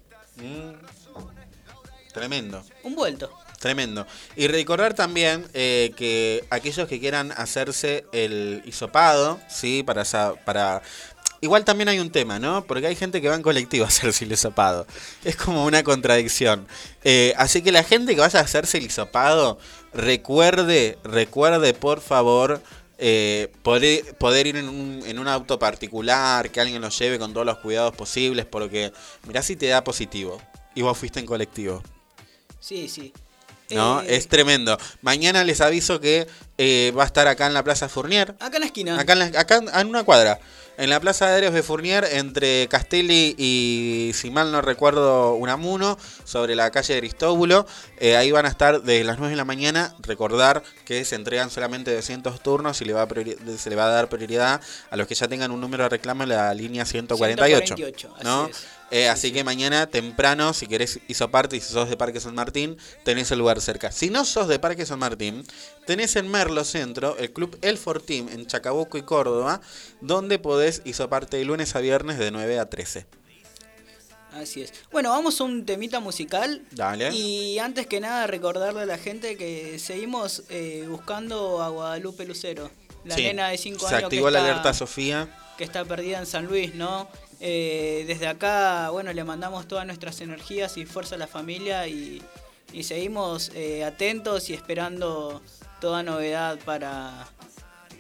Tremendo. Un vuelto. Tremendo. Y recordar también eh, que aquellos que quieran hacerse el hisopado, ¿sí? Para, para... Igual también hay un tema, ¿no? Porque hay gente que va en colectivo a hacerse el hisopado. Es como una contradicción. Eh, así que la gente que vaya a hacerse el hisopado, recuerde, recuerde por favor... eh, poder, poder ir en un, en un auto particular, que alguien lo lleve con todos los cuidados posibles, porque mirá si te da positivo y vos fuiste en colectivo. Sí, sí. ¿No? Eh, Es tremendo. Mañana les aviso que eh, va a estar acá en la Plaza Fournier. Acá en la esquina. Acá en, la- acá en una cuadra. En la Plaza de Aéreos de Fournier, entre Castelli y, si mal no recuerdo, Unamuno, sobre la calle de Aristóbulo. Eh, ahí van a estar desde las 9 de la mañana. Recordar que se entregan solamente 200 turnos y le va a se le va a dar prioridad a los que ya tengan un número de reclamo en la línea 148. 148, así es. Eh, así que mañana temprano, si querés hisoparte y si sos de Parque San Martín, tenés el lugar cerca. Si no sos de Parque San Martín, tenés en Merlo Centro el club El Fortín en Chacabuco y Córdoba, donde podés hisoparte de lunes a viernes de 9 a 13. Así es. Bueno, vamos a un temita musical. Dale. Y antes que nada recordarle a la gente que seguimos eh, buscando a Guadalupe Lucero. La Sí. nena de 5 Se años activó que la está- alerta Sofía. que está perdida en San Luis, ¿no? Eh, desde acá, bueno, le mandamos todas nuestras energías y fuerza a la familia y, y seguimos eh, atentos y esperando toda novedad para,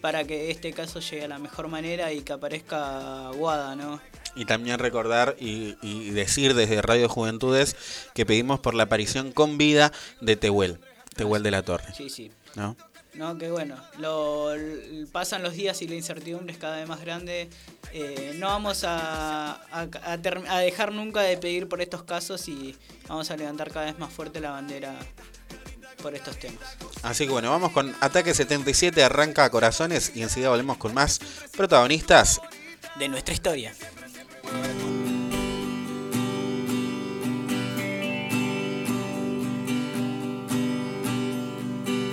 para que este caso llegue a la mejor manera y que aparezca Guada, ¿no? Y también recordar y, y decir desde Radio Juventudes que pedimos por la aparición con vida de Tehuel, Tehuel de la Torre. Sí, sí. ¿no? No, que bueno, lo, pasan los días y la incertidumbre es cada vez más grande. Eh, no vamos a, a- a term- a dejar nunca de pedir por estos casos y vamos a levantar cada vez más fuerte la bandera por estos temas. Así que bueno, vamos con Ataque 77, arranca a corazones y enseguida volvemos con más protagonistas. De nuestra historia.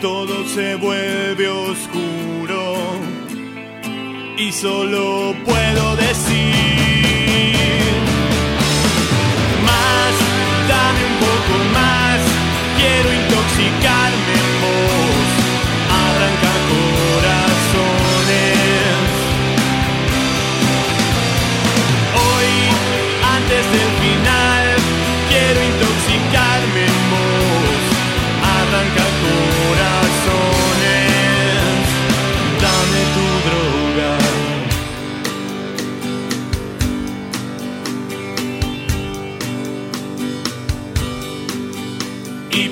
todo se vuelve oscuro. Y solo puedo decir más, dame un poco más, quiero intoxicarme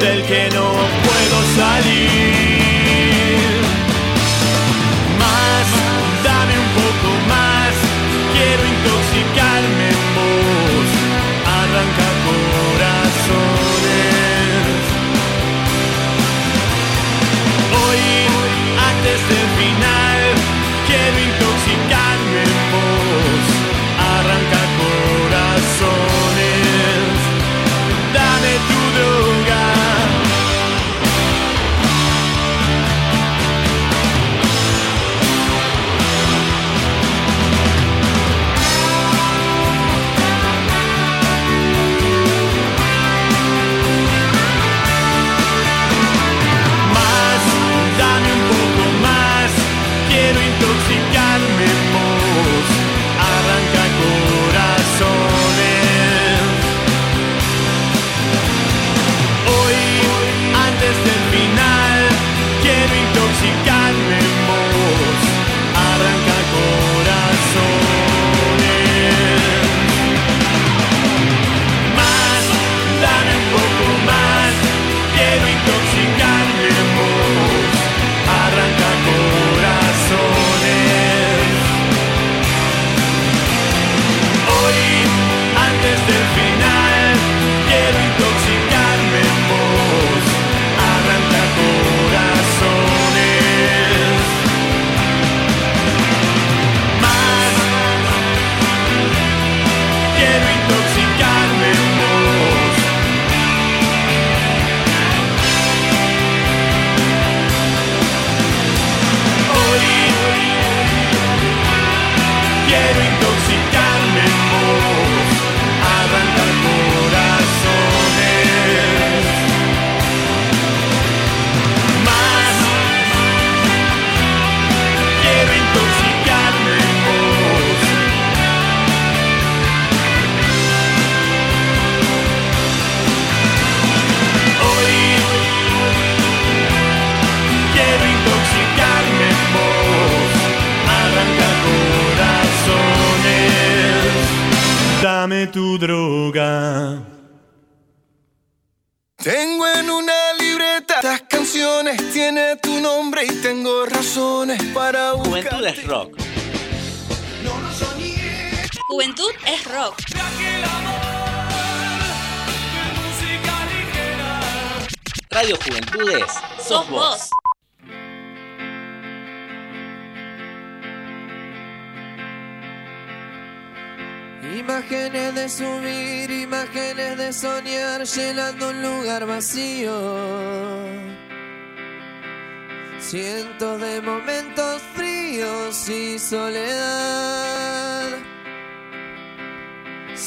del que no puedo salir. Más, dame un poco más, quiero intoxicarme en vos, arranca corazones. Hoy, antes del final, quiero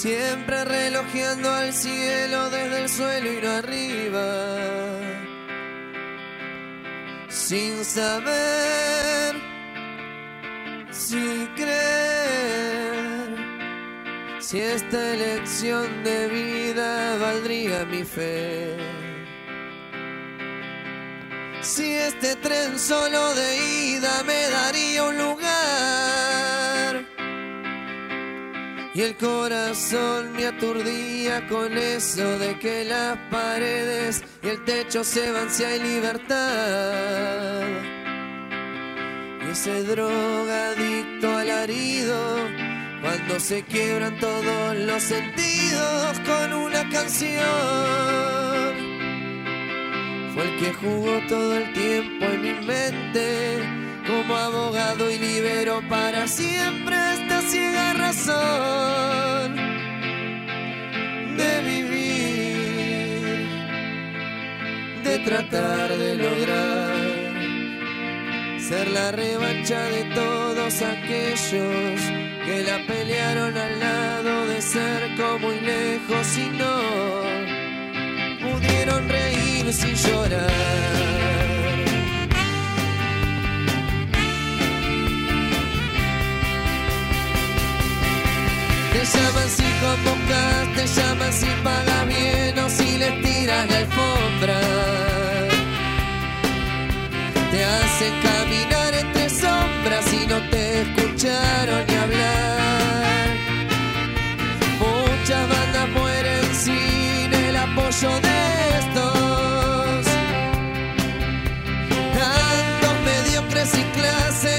Siempre relojeando al cielo desde el suelo y no arriba. Sin saber si creer. Si esta elección de vida valdría mi fe. Si este tren solo de ida me daría un lugar. Y el corazón me aturdía con eso de que las paredes y el techo se van si hay libertad. Y ese drogadicto alarido cuando se quiebran todos los sentidos con una canción. Fue el que jugó todo el tiempo en mi mente como abogado y libero para siempre esta ciega razón de vivir, de tratar de lograr ser la revancha de todos aquellos que la pelearon al lado de cerca muy lejos y no pudieron reír sin llorar. Llaman si convocas, te llaman si pagas bien o si les tiras la alfombra. Te hacen caminar entre sombras y no te escucharon ni hablar. Muchas bandas mueren sin el apoyo de estos. Tantos mediocres y clase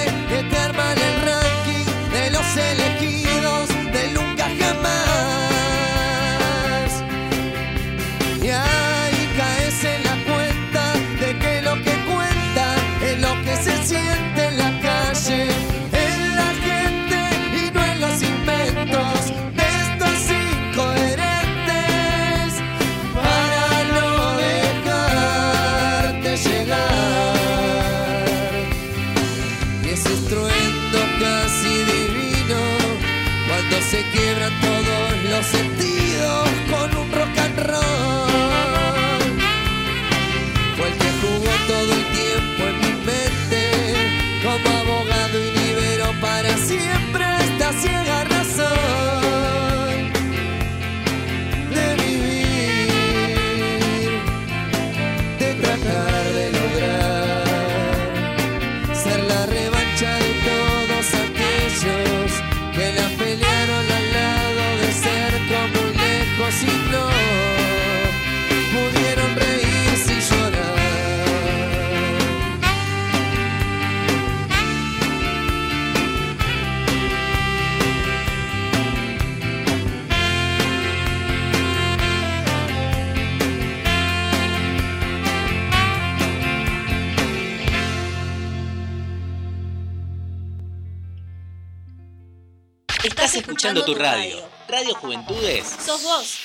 escuchando tu radio. Radio Juventudes. Sos vos.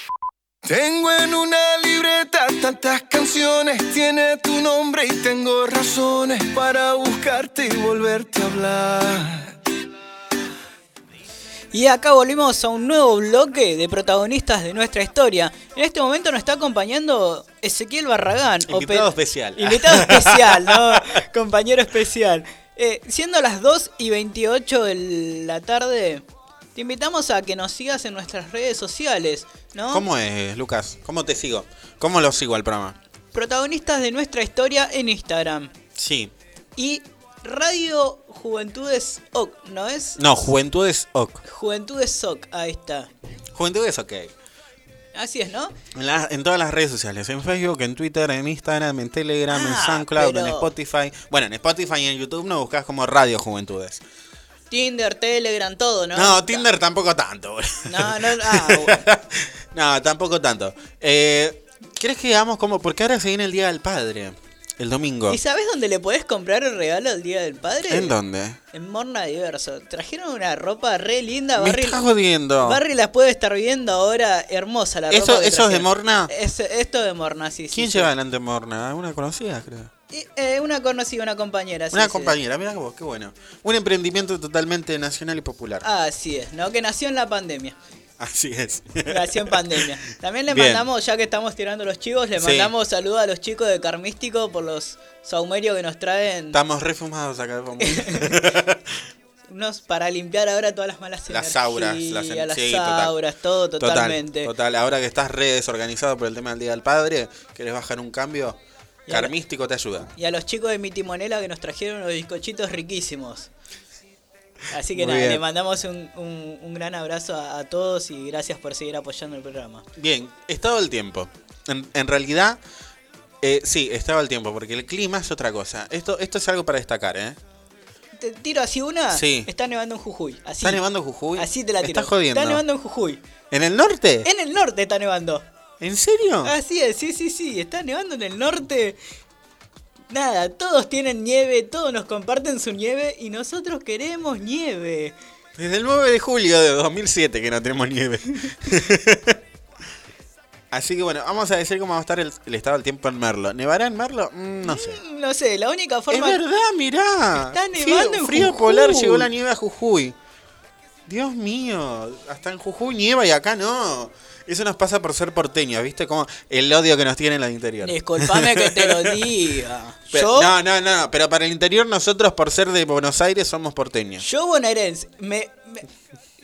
Tengo en una libreta tantas canciones, tiene tu nombre y tengo razones para buscarte y volverte a hablar. Y acá volvimos a un nuevo bloque de protagonistas de nuestra historia. En este momento nos está acompañando Ezequiel Barragán. Invitado ope- especial. Invitado especial, ¿no? Compañero especial. Eh, siendo las 2 y 28 de la tarde, te invitamos a que nos sigas en nuestras redes sociales, ¿no? ¿Cómo es, Lucas? ¿Cómo te sigo? ¿Cómo lo sigo al programa? Protagonistas de nuestra historia en Instagram. Sí. Y Radio Juventudes OC, ¿no es? No, Juventudes OK. Juventudes OC, ahí está. Juventudes OK. Así es, ¿no? En, la- en todas las redes sociales, en Facebook, en Twitter, en Instagram, en Telegram, en Ah, SoundCloud, pero- en Spotify. Bueno, en Spotify y en YouTube no buscas como Radio Juventudes. Tinder, Telegram, todo, ¿no? No, Tinder tampoco tanto. boludo. No, no, ah, bueno. No, tampoco tanto. Eh, ¿Querés que digamos cómo? Porque ahora se viene el Día del Padre, el domingo. ¿Y sabes dónde le podés comprar el regalo el Día del Padre? ¿En dónde? En Morna Diverso. Trajeron una ropa re linda. Me Barry, estás jodiendo. Barry las puede estar viendo ahora. Hermosa la ropa. ¿Eso, que ¿Eso es de. Morna? Es- esto de Morna, sí. ¿Quién sí. lleva adelante Morna? Una conocida, creo. Eh, una conocida, una compañera. Una sí. compañera, mira vos, qué bueno. Un emprendimiento totalmente nacional y popular. Así es, ¿no? Que nació en la pandemia. Así es. Nació en pandemia. También le Bien. mandamos, ya que estamos tirando los chivos, le Sí. mandamos saludos a los chicos de Carmístico por los saumerios que nos traen. Estamos refumados acá. Unos para limpiar ahora todas las malas Las auras, las, las sí, total. auras, todo Total, totalmente. Total, ahora que estás re desorganizado por el tema del Día del Padre, querés bajar un cambio, Carmístico te ayuda. Y a los chicos de mi timonela que nos trajeron unos bizcochitos riquísimos. Así que Muy nada, bien. le mandamos un, un- un gran abrazo a, a todos y gracias por seguir apoyando el programa. Bien, estado del tiempo. En, en realidad, eh, sí, estado del tiempo, porque el clima es otra cosa. Esto, esto es algo para destacar, ¿eh? Te tiro así una. Sí. Está nevando en Jujuy. Así, ¿Está nevando en Jujuy? Así te la tiro. estás jodiendo. Está nevando en Jujuy. ¿En el norte? En el norte está nevando. ¿En serio? Así es, sí, sí, sí. Está nevando en el norte. Nada, todos tienen nieve, todos nos comparten su nieve y nosotros queremos nieve. Desde el 9 de julio de 2007 que no tenemos nieve. Así que bueno, vamos a decir cómo va a estar el, el estado del tiempo en Merlo. ¿Nevará en Merlo? Mm, no sé. No sé, la única Es forma. verdad, mirá. Está nevando en frío Jujuy. polar llegó la nieve a Jujuy. Dios mío, hasta en Jujuy nieva y acá no. Eso nos pasa por ser porteños, ¿viste? Como el odio que nos tienen los interior. Disculpame que te lo diga. Pero- Yo, no, no, no, no, pero para el interior nosotros por ser de Buenos Aires somos porteños. yo bonaerense. Me, me-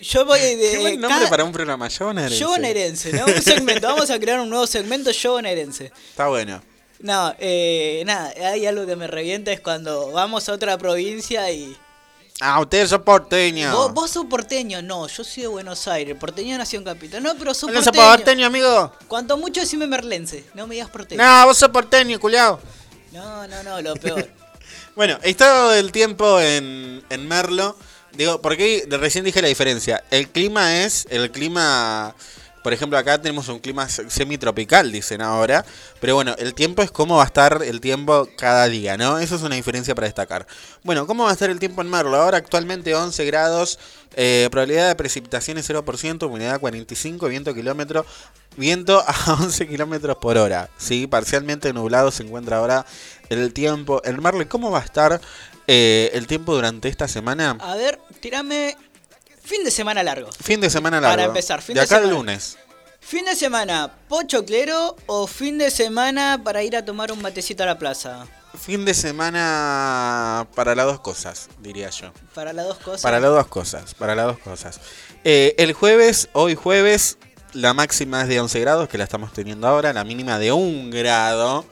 yo voy de. Qué buen nombre cada- para un programa, yo bonaerense. Yo bonaerense, ¿no? Un segmento. Vamos a crear un nuevo segmento, yo bonaerense. Está bueno. No, eh, nada, hay algo que me revienta es cuando vamos a otra provincia y. Ah, ustedes son porteños. Vos, vos sos porteño, no, yo soy de Buenos Aires, porteño nació en Capital. No, pero sos ¿No sos porteño. porteño, amigo? Cuanto mucho decime merlense, no me digas porteño. No, vos sos porteño, culiao. No, no, no, lo peor. Bueno, estado del tiempo en, en Merlo. Digo, porque recién dije la diferencia. El clima es. El clima. Por ejemplo, acá tenemos un clima se- semitropical, dicen ahora. Pero bueno, el tiempo es cómo va a estar el tiempo cada día, ¿no? Eso es una diferencia para destacar. Bueno, ¿cómo va a estar el tiempo en Merlo? Ahora actualmente 11 grados, eh, probabilidad de precipitaciones 0%, humedad 45, viento kilómetro, viento a 11 kilómetros por hora. Sí, parcialmente nublado se encuentra ahora el tiempo en Merlo. ¿Y cómo va a estar eh, el tiempo durante esta semana? A ver, tirame. Fin de semana largo. Fin de semana largo. Para empezar, fin de de acá al semana. lunes. Fin de semana, pochoclero o fin de semana para ir a tomar un matecito a la plaza. Fin de semana para las dos cosas, diría yo. Para las dos cosas. Para las dos cosas, para las dos cosas. Eh, el jueves, hoy jueves, la máxima es de 11 grados, que la estamos teniendo ahora, la mínima de 1 grado.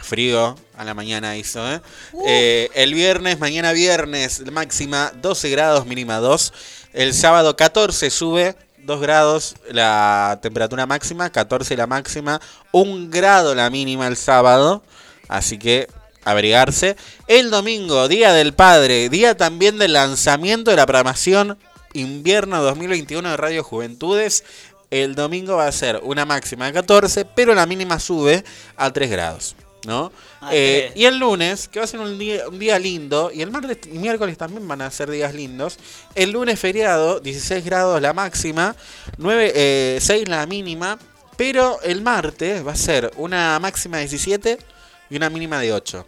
Frío a la mañana hizo, ¿eh? Eh, el viernes, mañana viernes, la máxima 12 grados, mínima 2. El sábado 14 sube 2 grados la temperatura máxima, 14 la máxima, 1 grado la mínima el sábado. Así que abrigarse. El domingo, Día del Padre, día también del lanzamiento de la programación invierno 2021 de Radio Juventudes. El domingo va a ser una máxima de 14, pero la mínima sube a 3 grados. ¿No? A Eh, y el lunes, que va a ser un día, un día lindo, y el martes y miércoles también van a ser días lindos. El lunes feriado, 16 grados la máxima, 9, eh, 6 la mínima, pero el martes va a ser una máxima de 17 y una mínima de 8.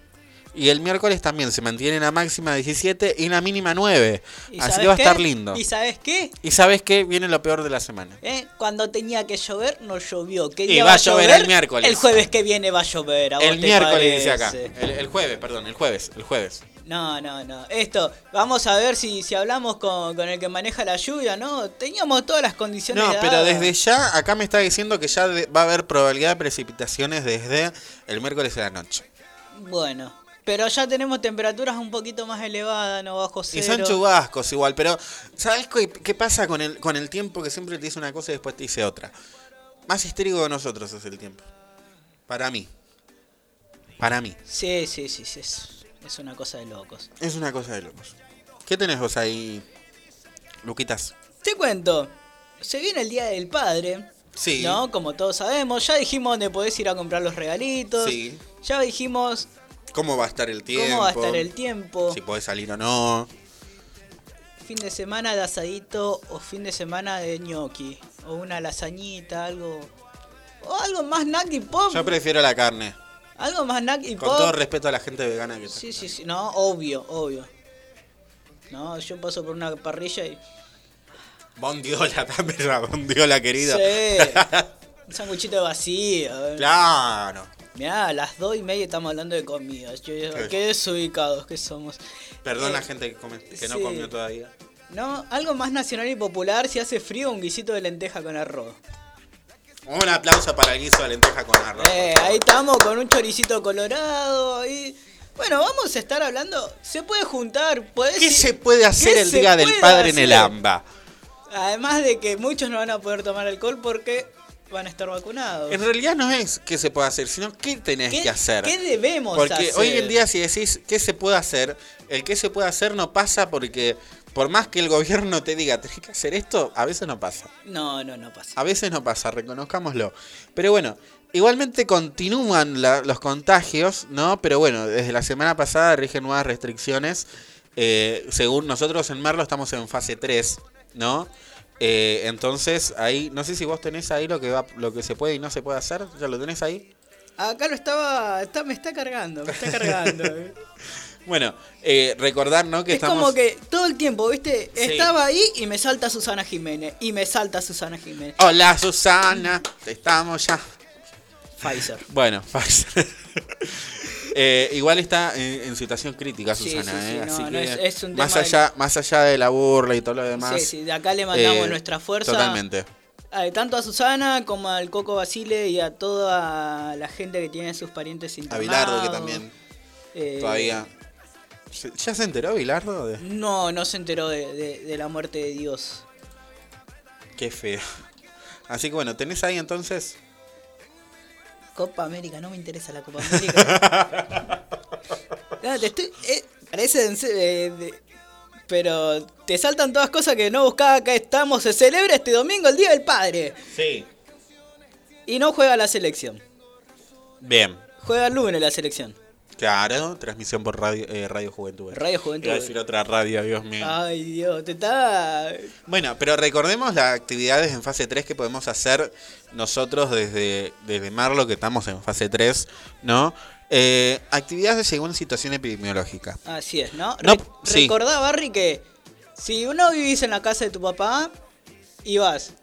Y el miércoles también se mantiene la máxima 17 y la mínima 9. ¿Y Así que va a estar lindo. ¿Y sabes qué? Y sabes qué? Viene lo peor de la semana. ¿Eh? Cuando tenía que llover, no llovió. ¿Qué Y día va a llover el miércoles. El jueves que viene va a llover. ¿a vos El miércoles dice acá. El, el jueves, perdón, el jueves, el jueves. No, no, no. Esto, vamos a ver si, si hablamos con, con el que maneja la lluvia, ¿no? Teníamos todas las condiciones No, pero desde ya, acá me está diciendo que ya de- va a haber probabilidad de precipitaciones desde el miércoles de la noche. Bueno, pero ya tenemos temperaturas un poquito más elevadas, no bajo Y cero. son chubascos igual, pero ¿sabes qué, qué pasa con el, con el tiempo que siempre te dice una cosa y después te dice otra? Más histérico que nosotros es el tiempo. Para mí. Para mí. Sí, sí, sí, sí. Es, es una cosa de locos. Es una cosa de locos. ¿Qué tenés vos ahí, Luquitas? Te cuento, se viene el Día del Padre. Sí. ¿No? Como todos sabemos, ya dijimos dónde podés ir a comprar los regalitos. Sí. Ya dijimos ¿Cómo va a estar el tiempo? cómo va a estar el tiempo. Si podés salir o no. Fin de semana de asadito o fin de semana de gnocchi. O una lasañita, algo. O algo más snack y pop. Yo prefiero la carne. Algo más snack y Con pop. todo respeto a la gente vegana que Sí, sí, sí. No, obvio, obvio. No, yo paso por una parrilla y. Bondiola también, la bondiola querida. Sí. Un sanguchito vacío. Claro. Mirá, a las dos y media estamos hablando de comida. Yo, Sí. qué desubicados que somos. Perdón Eh, la gente que, come- que no comió todavía. No, algo más nacional y popular, si hace frío, un guisito de lenteja con arroz. Un aplauso para el guiso de lenteja con arroz. Eh, ahí estamos con un choricito colorado y... Bueno, vamos a estar hablando... Se puede juntar, ¿Qué se puede hacer ¿Qué el Día del Padre en el? AMBA? Además de que muchos no van a poder tomar alcohol porque van a estar vacunados. En realidad no es qué se puede hacer, sino qué tenés ¿Qué- que hacer. qué debemos Porque hacer? hoy en día si decís qué se puede hacer, el qué se puede hacer no pasa porque por más que el gobierno te diga tenés que hacer esto, a veces no pasa. No, no, no pasa. A veces no pasa, reconozcámoslo. Pero bueno, igualmente continúan la- los contagios, ¿no? Pero bueno, desde la semana pasada rigen nuevas restricciones. Eh, según nosotros en Merlo estamos en fase 3, ¿no? Eh, entonces ahí, no sé si vos tenés ahí lo que va, lo que se puede y no se puede hacer, ¿ya lo tenés ahí? Acá lo estaba... está- me está cargando, me está cargando. Bueno, eh, recordar, ¿no? Que es estamos... como que todo el tiempo, ¿viste? Sí. Estaba ahí y me salta Susana Jiménez. Y me salta Susana Jiménez. Hola Susana, estamos ya. Pfizer. Bueno, Pfizer. Eh, igual está en, en situación crítica Susana, ¿eh? más allá, más allá de la burla y todo lo demás. Sí, sí, de acá le mandamos eh, nuestra fuerza. Totalmente. tanto a Susana como al Coco Basile y a toda la gente que tiene sus parientes A internados. Bilardo, que también Eh, todavía. ¿Se- ¿Ya se enteró Bilardo? De... No, no se enteró de, de- de la muerte de Dios. Qué feo. Así que bueno, tenés ahí entonces. Copa América, no me interesa la Copa América. No, te estoy- eh, parece eh, de- pero te saltan todas cosas que no buscaba. Acá estamos. Se celebra este domingo el Día del Padre. Sí. Y no juega la selección. Bien. Juega el lunes la selección. Claro, transmisión por Radio, eh, radio Juventud. Radio Juventud. Iba a decir otra radio, Dios mío. Ay, Dios, te está. Bueno, pero recordemos las actividades en fase 3 que podemos hacer nosotros desde, desde Marlo, que estamos en fase 3, ¿no? Eh, actividades según situación epidemiológica. Así es, ¿no? No, Re- sí. Recordá, Barry, que si uno vivís en la casa de tu papá y vas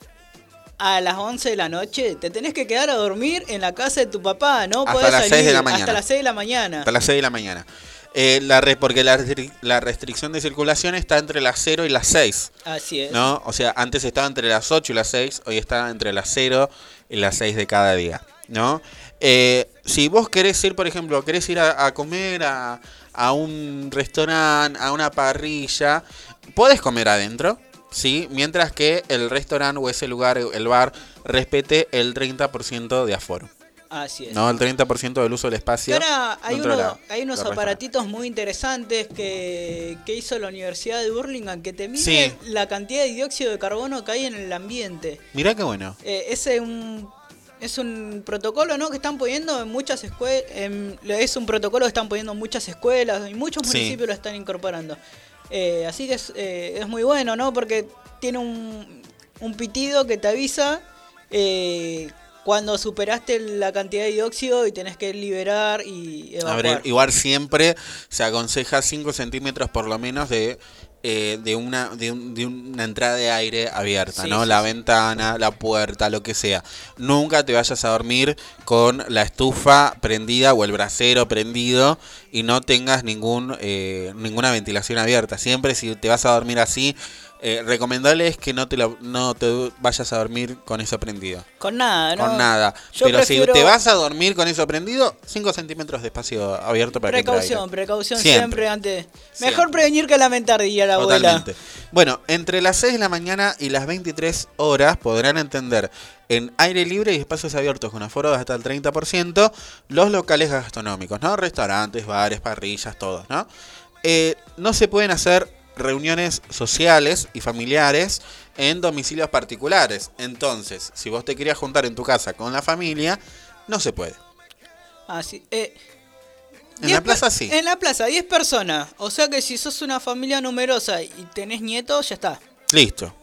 a las 11 de la noche, te tenés que quedar a dormir en la casa de tu papá, no Hasta podés las salir 6 de la mañana. hasta las 6 de la mañana. Hasta las 6 de la mañana. Eh, la re- porque la, la restricción de circulación está entre las 0 y las 6. Así es. ¿No? O sea, antes estaba entre las 8 y las 6, hoy está entre las 0 y las 6 de cada día, ¿no? Eh, si vos querés ir, por ejemplo, querés ir a, a comer a, a un restaurante, a una parrilla, podés comer adentro, ¿sí? Mientras que el restaurante o ese lugar, el bar, respete el 30% de aforo. Así es. No, el 30% del uso del espacio. ahora hay, uno- la- hay unos aparatitos muy interesantes que, que hizo la Universidad de Burlingame que te miden Sí. la cantidad de dióxido de carbono que hay en el ambiente. Mirá qué bueno. Eh, ese es un es un protocolo ¿no? que están poniendo en muchas escuelas es un protocolo que están poniendo en muchas escuelas y muchos Sí. municipios lo están incorporando Eh, así que es, eh, es muy bueno no porque tiene un, un pitido que te avisa eh, cuando superaste la cantidad de dióxido y tenés que liberar y evacuar. Abrir- igual siempre se aconseja 5 centímetros por lo menos de, eh, de, una, de, un- de una entrada de aire abierta, Sí, ¿no? sí, la sí. ventana, la puerta, lo que sea. Nunca te vayas a dormir con la estufa prendida o el brasero prendido y no tengas ningún eh, ninguna ventilación abierta. Siempre si te vas a dormir así, eh, recomendable es que no te, lo- no te vayas a dormir con eso prendido. Con nada, ¿no? Con nada. Yo Pero prefiero- si te vas a dormir con eso prendido, 5 centímetros de espacio abierto para que entre Precaución, precaución siempre, antes. Mejor prevenir que lamentar, diría la abuela. Totalmente. Bueno, entre las 6 de la mañana y las 23 horas podrán entender en aire libre y espacios abiertos con aforo de hasta el 30% los locales gastronómicos, ¿no? Restaurantes, bares, parrillas, todos, ¿no? Eh, no se pueden hacer reuniones sociales y familiares en domicilios particulares. Entonces, si vos te querías juntar en tu casa con la familia, no se puede. Ah, sí. Eh, En 10 la plaza sí. En la plaza, 10 personas. O sea que si sos una familia numerosa y tenés nietos, ya está. Listo.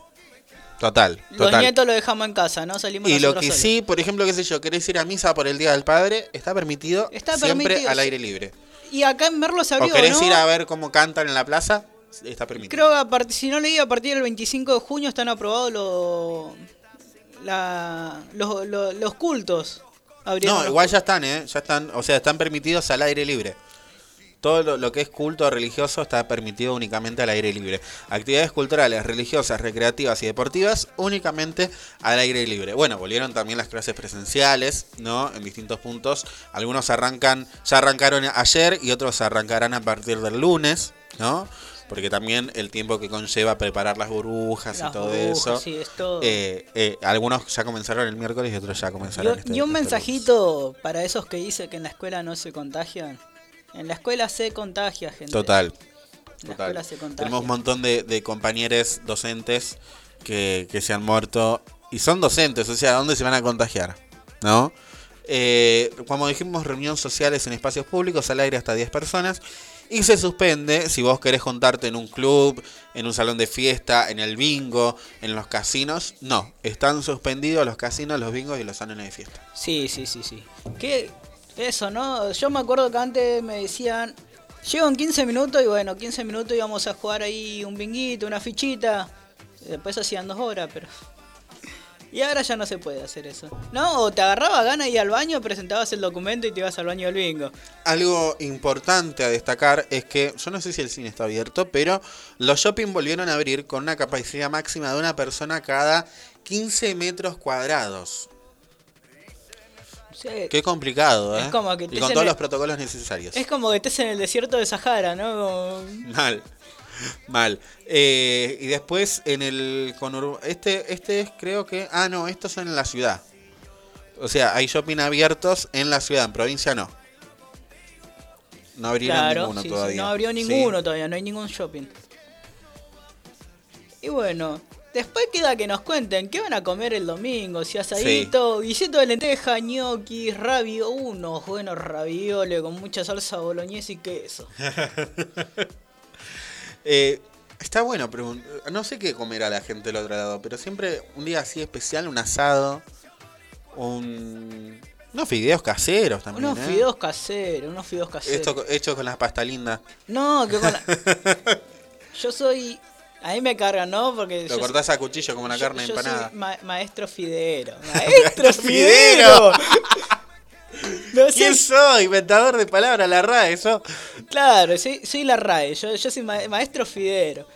Total, Los nietos los dejamos en casa, ¿no? Salimos Y lo que solos. sí, por ejemplo, qué sé yo, querés ir a misa por el Día del Padre, está permitido Está siempre permitido, al aire libre. Y acá en Merlo se abrió, o querés ¿no? ir a ver cómo cantan en la plaza, está permitido. Creo que a part- si no leí, a partir del 25 de junio están aprobados los la, los, los, los cultos. Abrieron No, igual ya están, ¿eh? Ya están, o sea, están permitidos al aire libre. Todo lo, lo que es culto religioso está permitido únicamente al aire libre. Actividades culturales, religiosas, recreativas y deportivas únicamente al aire libre. Bueno, volvieron también las clases presenciales, ¿no? En distintos puntos. Algunos arrancan, ya arrancaron ayer y otros arrancarán a partir del lunes, ¿no? Porque también el tiempo que conlleva preparar las burbujas Las y todo burbujas, eso. sí, es todo. Eh, eh, algunos ya comenzaron el miércoles y otros ya comenzaron Y, este y un este mensajito para esos que dicen que en la escuela no se contagian. En la escuela se contagia, gente. Total. En la Total. escuela se contagia. Tenemos un montón de, de compañeros docentes que, que se han muerto y son docentes, o sea, ¿dónde se van a contagiar? ¿No? Eh, como dijimos, reunión sociales en espacios públicos al aire hasta 10 personas. Y se suspende si vos querés juntarte en un club, en un salón de fiesta, en el bingo, en los casinos. No, están suspendidos los casinos, los bingos y los salones de fiesta. Sí, sí, sí, sí. ¿Qué? Eso, ¿no? Yo me acuerdo que antes me decían, llego en 15 minutos y bueno, 15 minutos íbamos a jugar ahí un binguito, una fichita. Después hacían dos horas, pero... Y ahora ya no se puede hacer eso. ¿No? O te agarraba gana y al baño, presentabas el documento y te ibas al baño del bingo. Algo importante a destacar es que, yo no sé si el cine está abierto, pero los shopping volvieron a abrir con una capacidad máxima de una persona cada 15 metros cuadrados. Sí. Qué complicado, ¿eh? Es como que y con todos los protocolos necesarios. Es como que estés en el desierto de Sahara, ¿no? Como- Mal. Mal. Eh, y después en el conur- este este es creo que ah no, estos son en la ciudad. O sea, hay shopping abiertos en la ciudad, en provincia no. No abrieron Claro, ninguno sí, sí, todavía. no abrió Sí. ninguno todavía, no hay ningún shopping. Y bueno, después queda que nos cuenten qué van a comer el domingo, si asadito, guisito de lenteja, gnocchi, rabio, unos buenos ravioles con mucha salsa boloñesa y queso. Eh, está bueno, pero no sé qué comer a la gente del otro lado, pero siempre un día así especial, un asado, un... Unos fideos caseros también. Unos ¿eh? fideos caseros, unos fideos caseros. Esto hecho con las pastas lindas. No, que con la- Yo soy... A mí me cargan, ¿no? Porque Lo cortás a cuchillo como una yo- carne yo empanada. soy ma- maestro fidero. ¡Maestro fidero! No ¿Quién soy? Inventador de palabras, la RAE, eso. Claro, soy, soy la RAE, yo, yo soy ma- maestro fidero.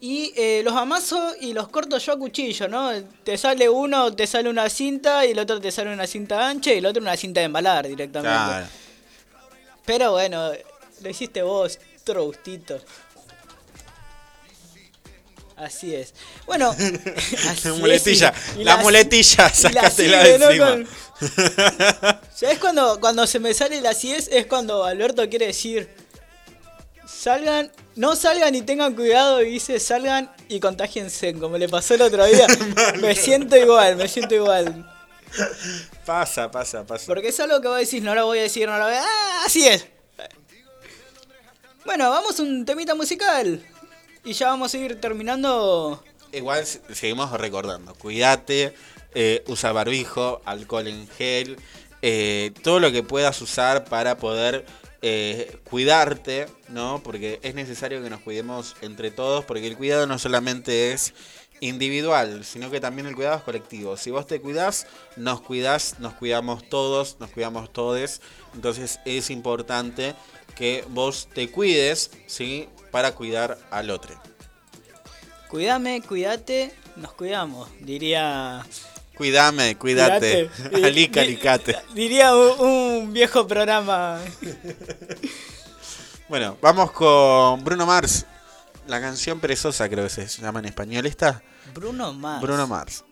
Y eh, los amaso y los corto yo a cuchillo, ¿no? Te sale uno, te sale una cinta y el otro te sale una cinta ancha y el otro una cinta de embalar directamente. Claro. Pero bueno, lo hiciste vos, trostito. Así es. Bueno, así La es, muletilla, y la muletilla, y la sácatela sigue, de encima. Con- ¿Sabes cuando, cuando se me sale la CIES? Es cuando Alberto quiere decir, salgan, no salgan y tengan cuidado y dice salgan y contagiense, como le pasó el otro día. me siento igual, me siento igual. Pasa, pasa, pasa. Porque es algo que vos decís, no lo voy a decir, no lo voy a... ¡Ah, así es! Bueno, vamos a un temita musical. Y ya vamos a ir terminando. Igual seguimos recordando, cuídate, eh, usa barbijo, alcohol en gel, eh, todo lo que puedas usar para poder eh, cuidarte, ¿no? Porque es necesario que nos cuidemos entre todos, porque el cuidado no solamente es individual, sino que también el cuidado es colectivo. Si vos te cuidás, nos cuidás, nos cuidamos todos, nos cuidamos todes. Entonces es importante que vos te cuides, ¿sí? Para cuidar al otro. Cuídame, cuídate, nos cuidamos, diría... Cuídame, cuídate. cuídate. Alica. Diría un viejo programa. bueno, vamos con Bruno Mars la canción Perezosa, creo que se llama en español esta. Bruno Mars. Bruno Mars.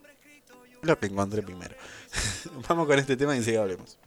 Lo que encontré primero. Vamos con este tema y enseguida hablemos.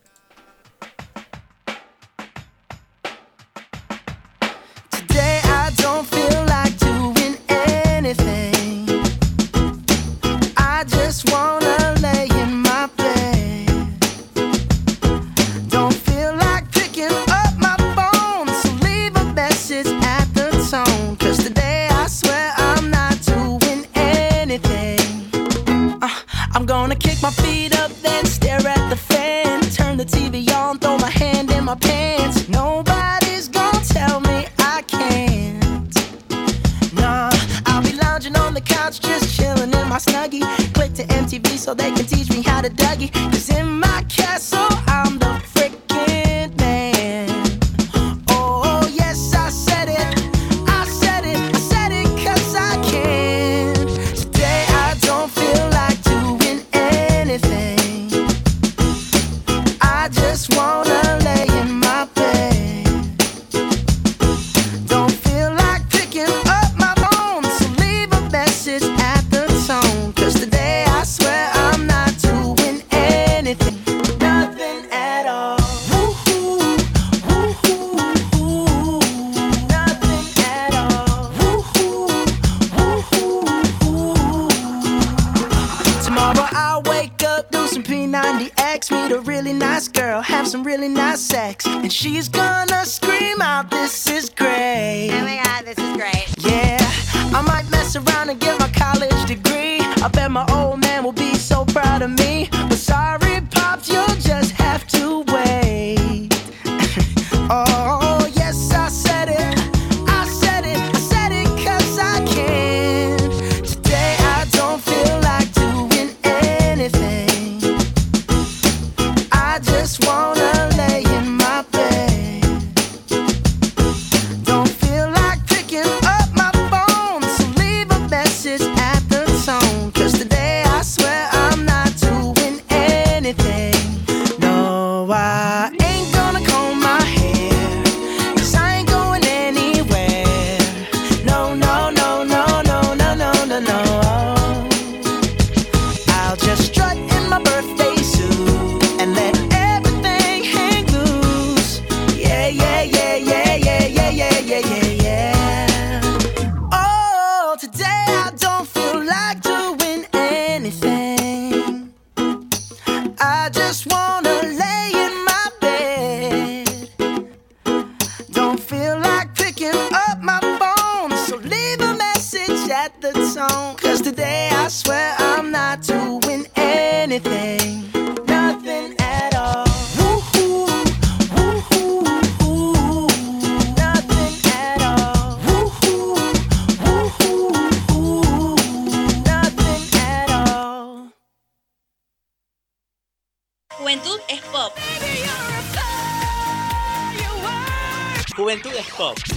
Club.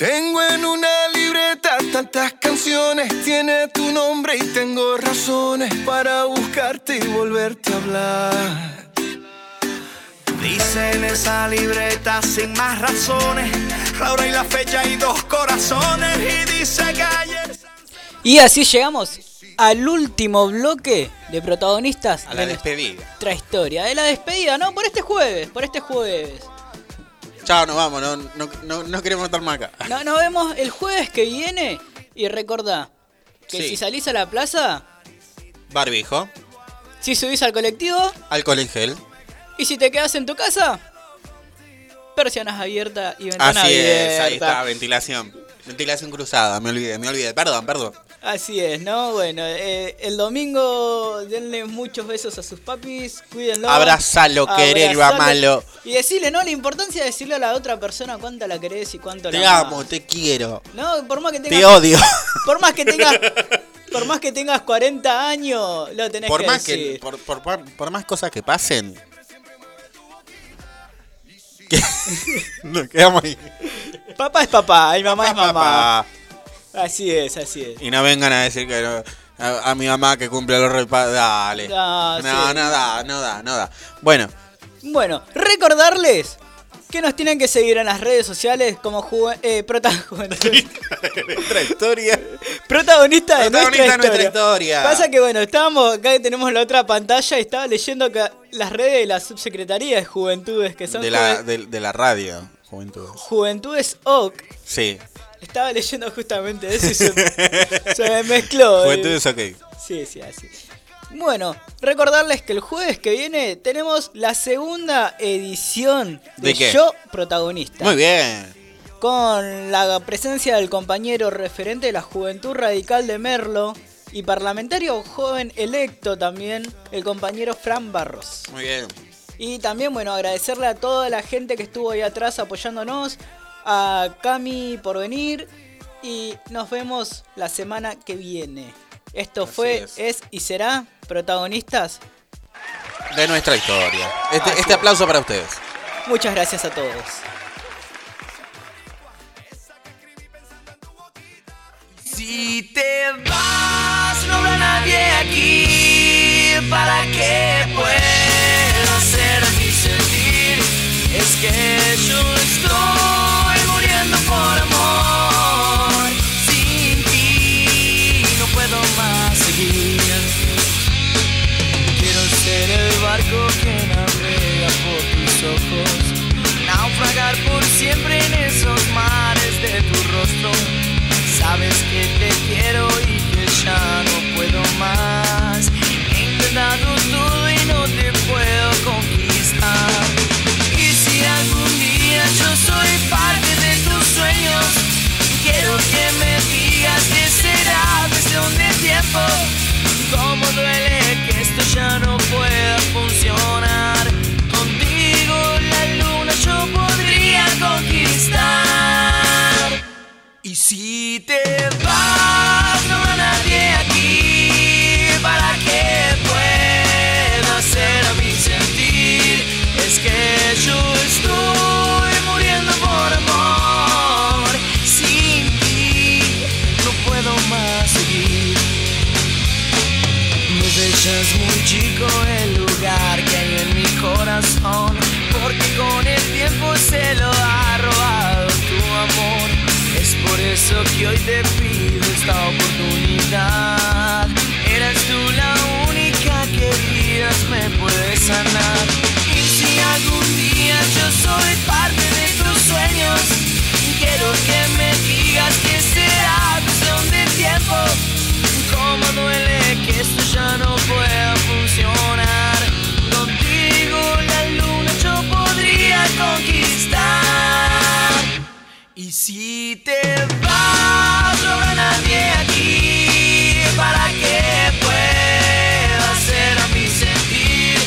Tengo en una libreta tantas canciones, tiene tu nombre y tengo razones para buscarte y volverte a hablar. Dice en esa libreta sin más razones, la hora y la fecha y dos corazones. Y dice que ayer. Y así llegamos al último bloque de protagonistas A la de despedida. nuestra historia. De la despedida, ¿no? Por este jueves, por este jueves. Chao, nos vamos, no, no, no, no queremos estar más acá. No, nos vemos el jueves que viene. Y recordá que Sí. si salís a la plaza, Barbijo, si subís al colectivo alcohol en gel. y si te quedas en tu casa, persianas abiertas y ventana Así abierta. es, ahí está, ventilación. Ventilación cruzada, me olvidé, me olvidé. Perdón, perdón. Así es, ¿no? Bueno, eh, el domingo denle muchos besos a sus papis, cuídenlo. Abrazalo, querelo, amalo. Y decirle, ¿no? La importancia de decirle a la otra persona cuánta la querés y cuánto Te la amo, amás. te quiero. No, por más que tengas... Te odio. Por más que tengas... Por más que tengas 40 años, lo tenés Por que más decir. que, por, por- por- por más cosas que pasen. Nos quedamos ahí. Papá es papá y mamá es mamá. Papá. Así es, así es. Y no vengan a decir que no- a, a mi mamá que cumple los repas. Dale. Ah, no, sí. no da, no da, no da. Bueno, Bueno, recordarles que nos tienen que seguir en las redes sociales como juve- eh, prota- nuestra historia. protagonista de Protagonista nuestra, historia. historia. Pasa que bueno, estábamos acá tenemos la otra pantalla y estaba leyendo que las redes de la subsecretaría de Juventudes, que son De la, de, de la radio, juventud. Juventudes OC. Sí. Estaba leyendo justamente eso y se, se me mezcló. eh. Juventud es ok. Sí, sí, así. Bueno, recordarles que el jueves que viene tenemos la segunda edición de, ¿De? Yo Protagonista. Muy bien. Con la presencia del compañero referente de la Juventud Radical de Merlo y parlamentario joven electo también, el compañero Fran Barros. Muy bien. Y también, bueno, agradecerle a toda la gente que estuvo ahí atrás apoyándonos, a Cami por venir y nos vemos la semana que viene. Esto fue, es. y será protagonistas. De nuestra historia. Este, este es. aplauso para ustedes. Muchas gracias a todos. Si te vas, no habrá nadie aquí para que pueda hacerme sentir. Es que yo estoy siempre en esos mares de tu rostro. Sabes que te Contigo la luna yo podría conquistar. Y si te vas, no habrá nadie aquí para que pueda hacer a mí sentir.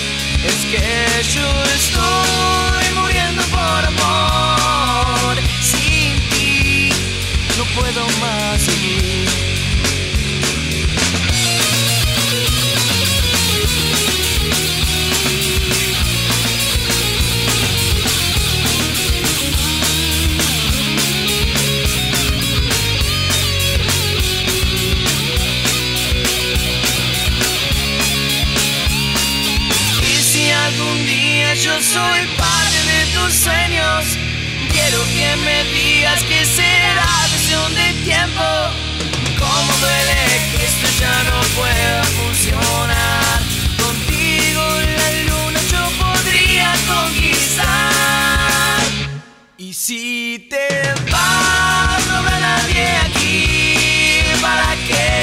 Es que yo estoy muriendo por amor. Sin ti no puedo soy parte de tus sueños, quiero que me digas que será cuestión de tiempo. Cómo duele que esto ya no pueda funcionar. Contigo la luna yo podría conquistar. Y si te vas, no habrá nadie aquí para que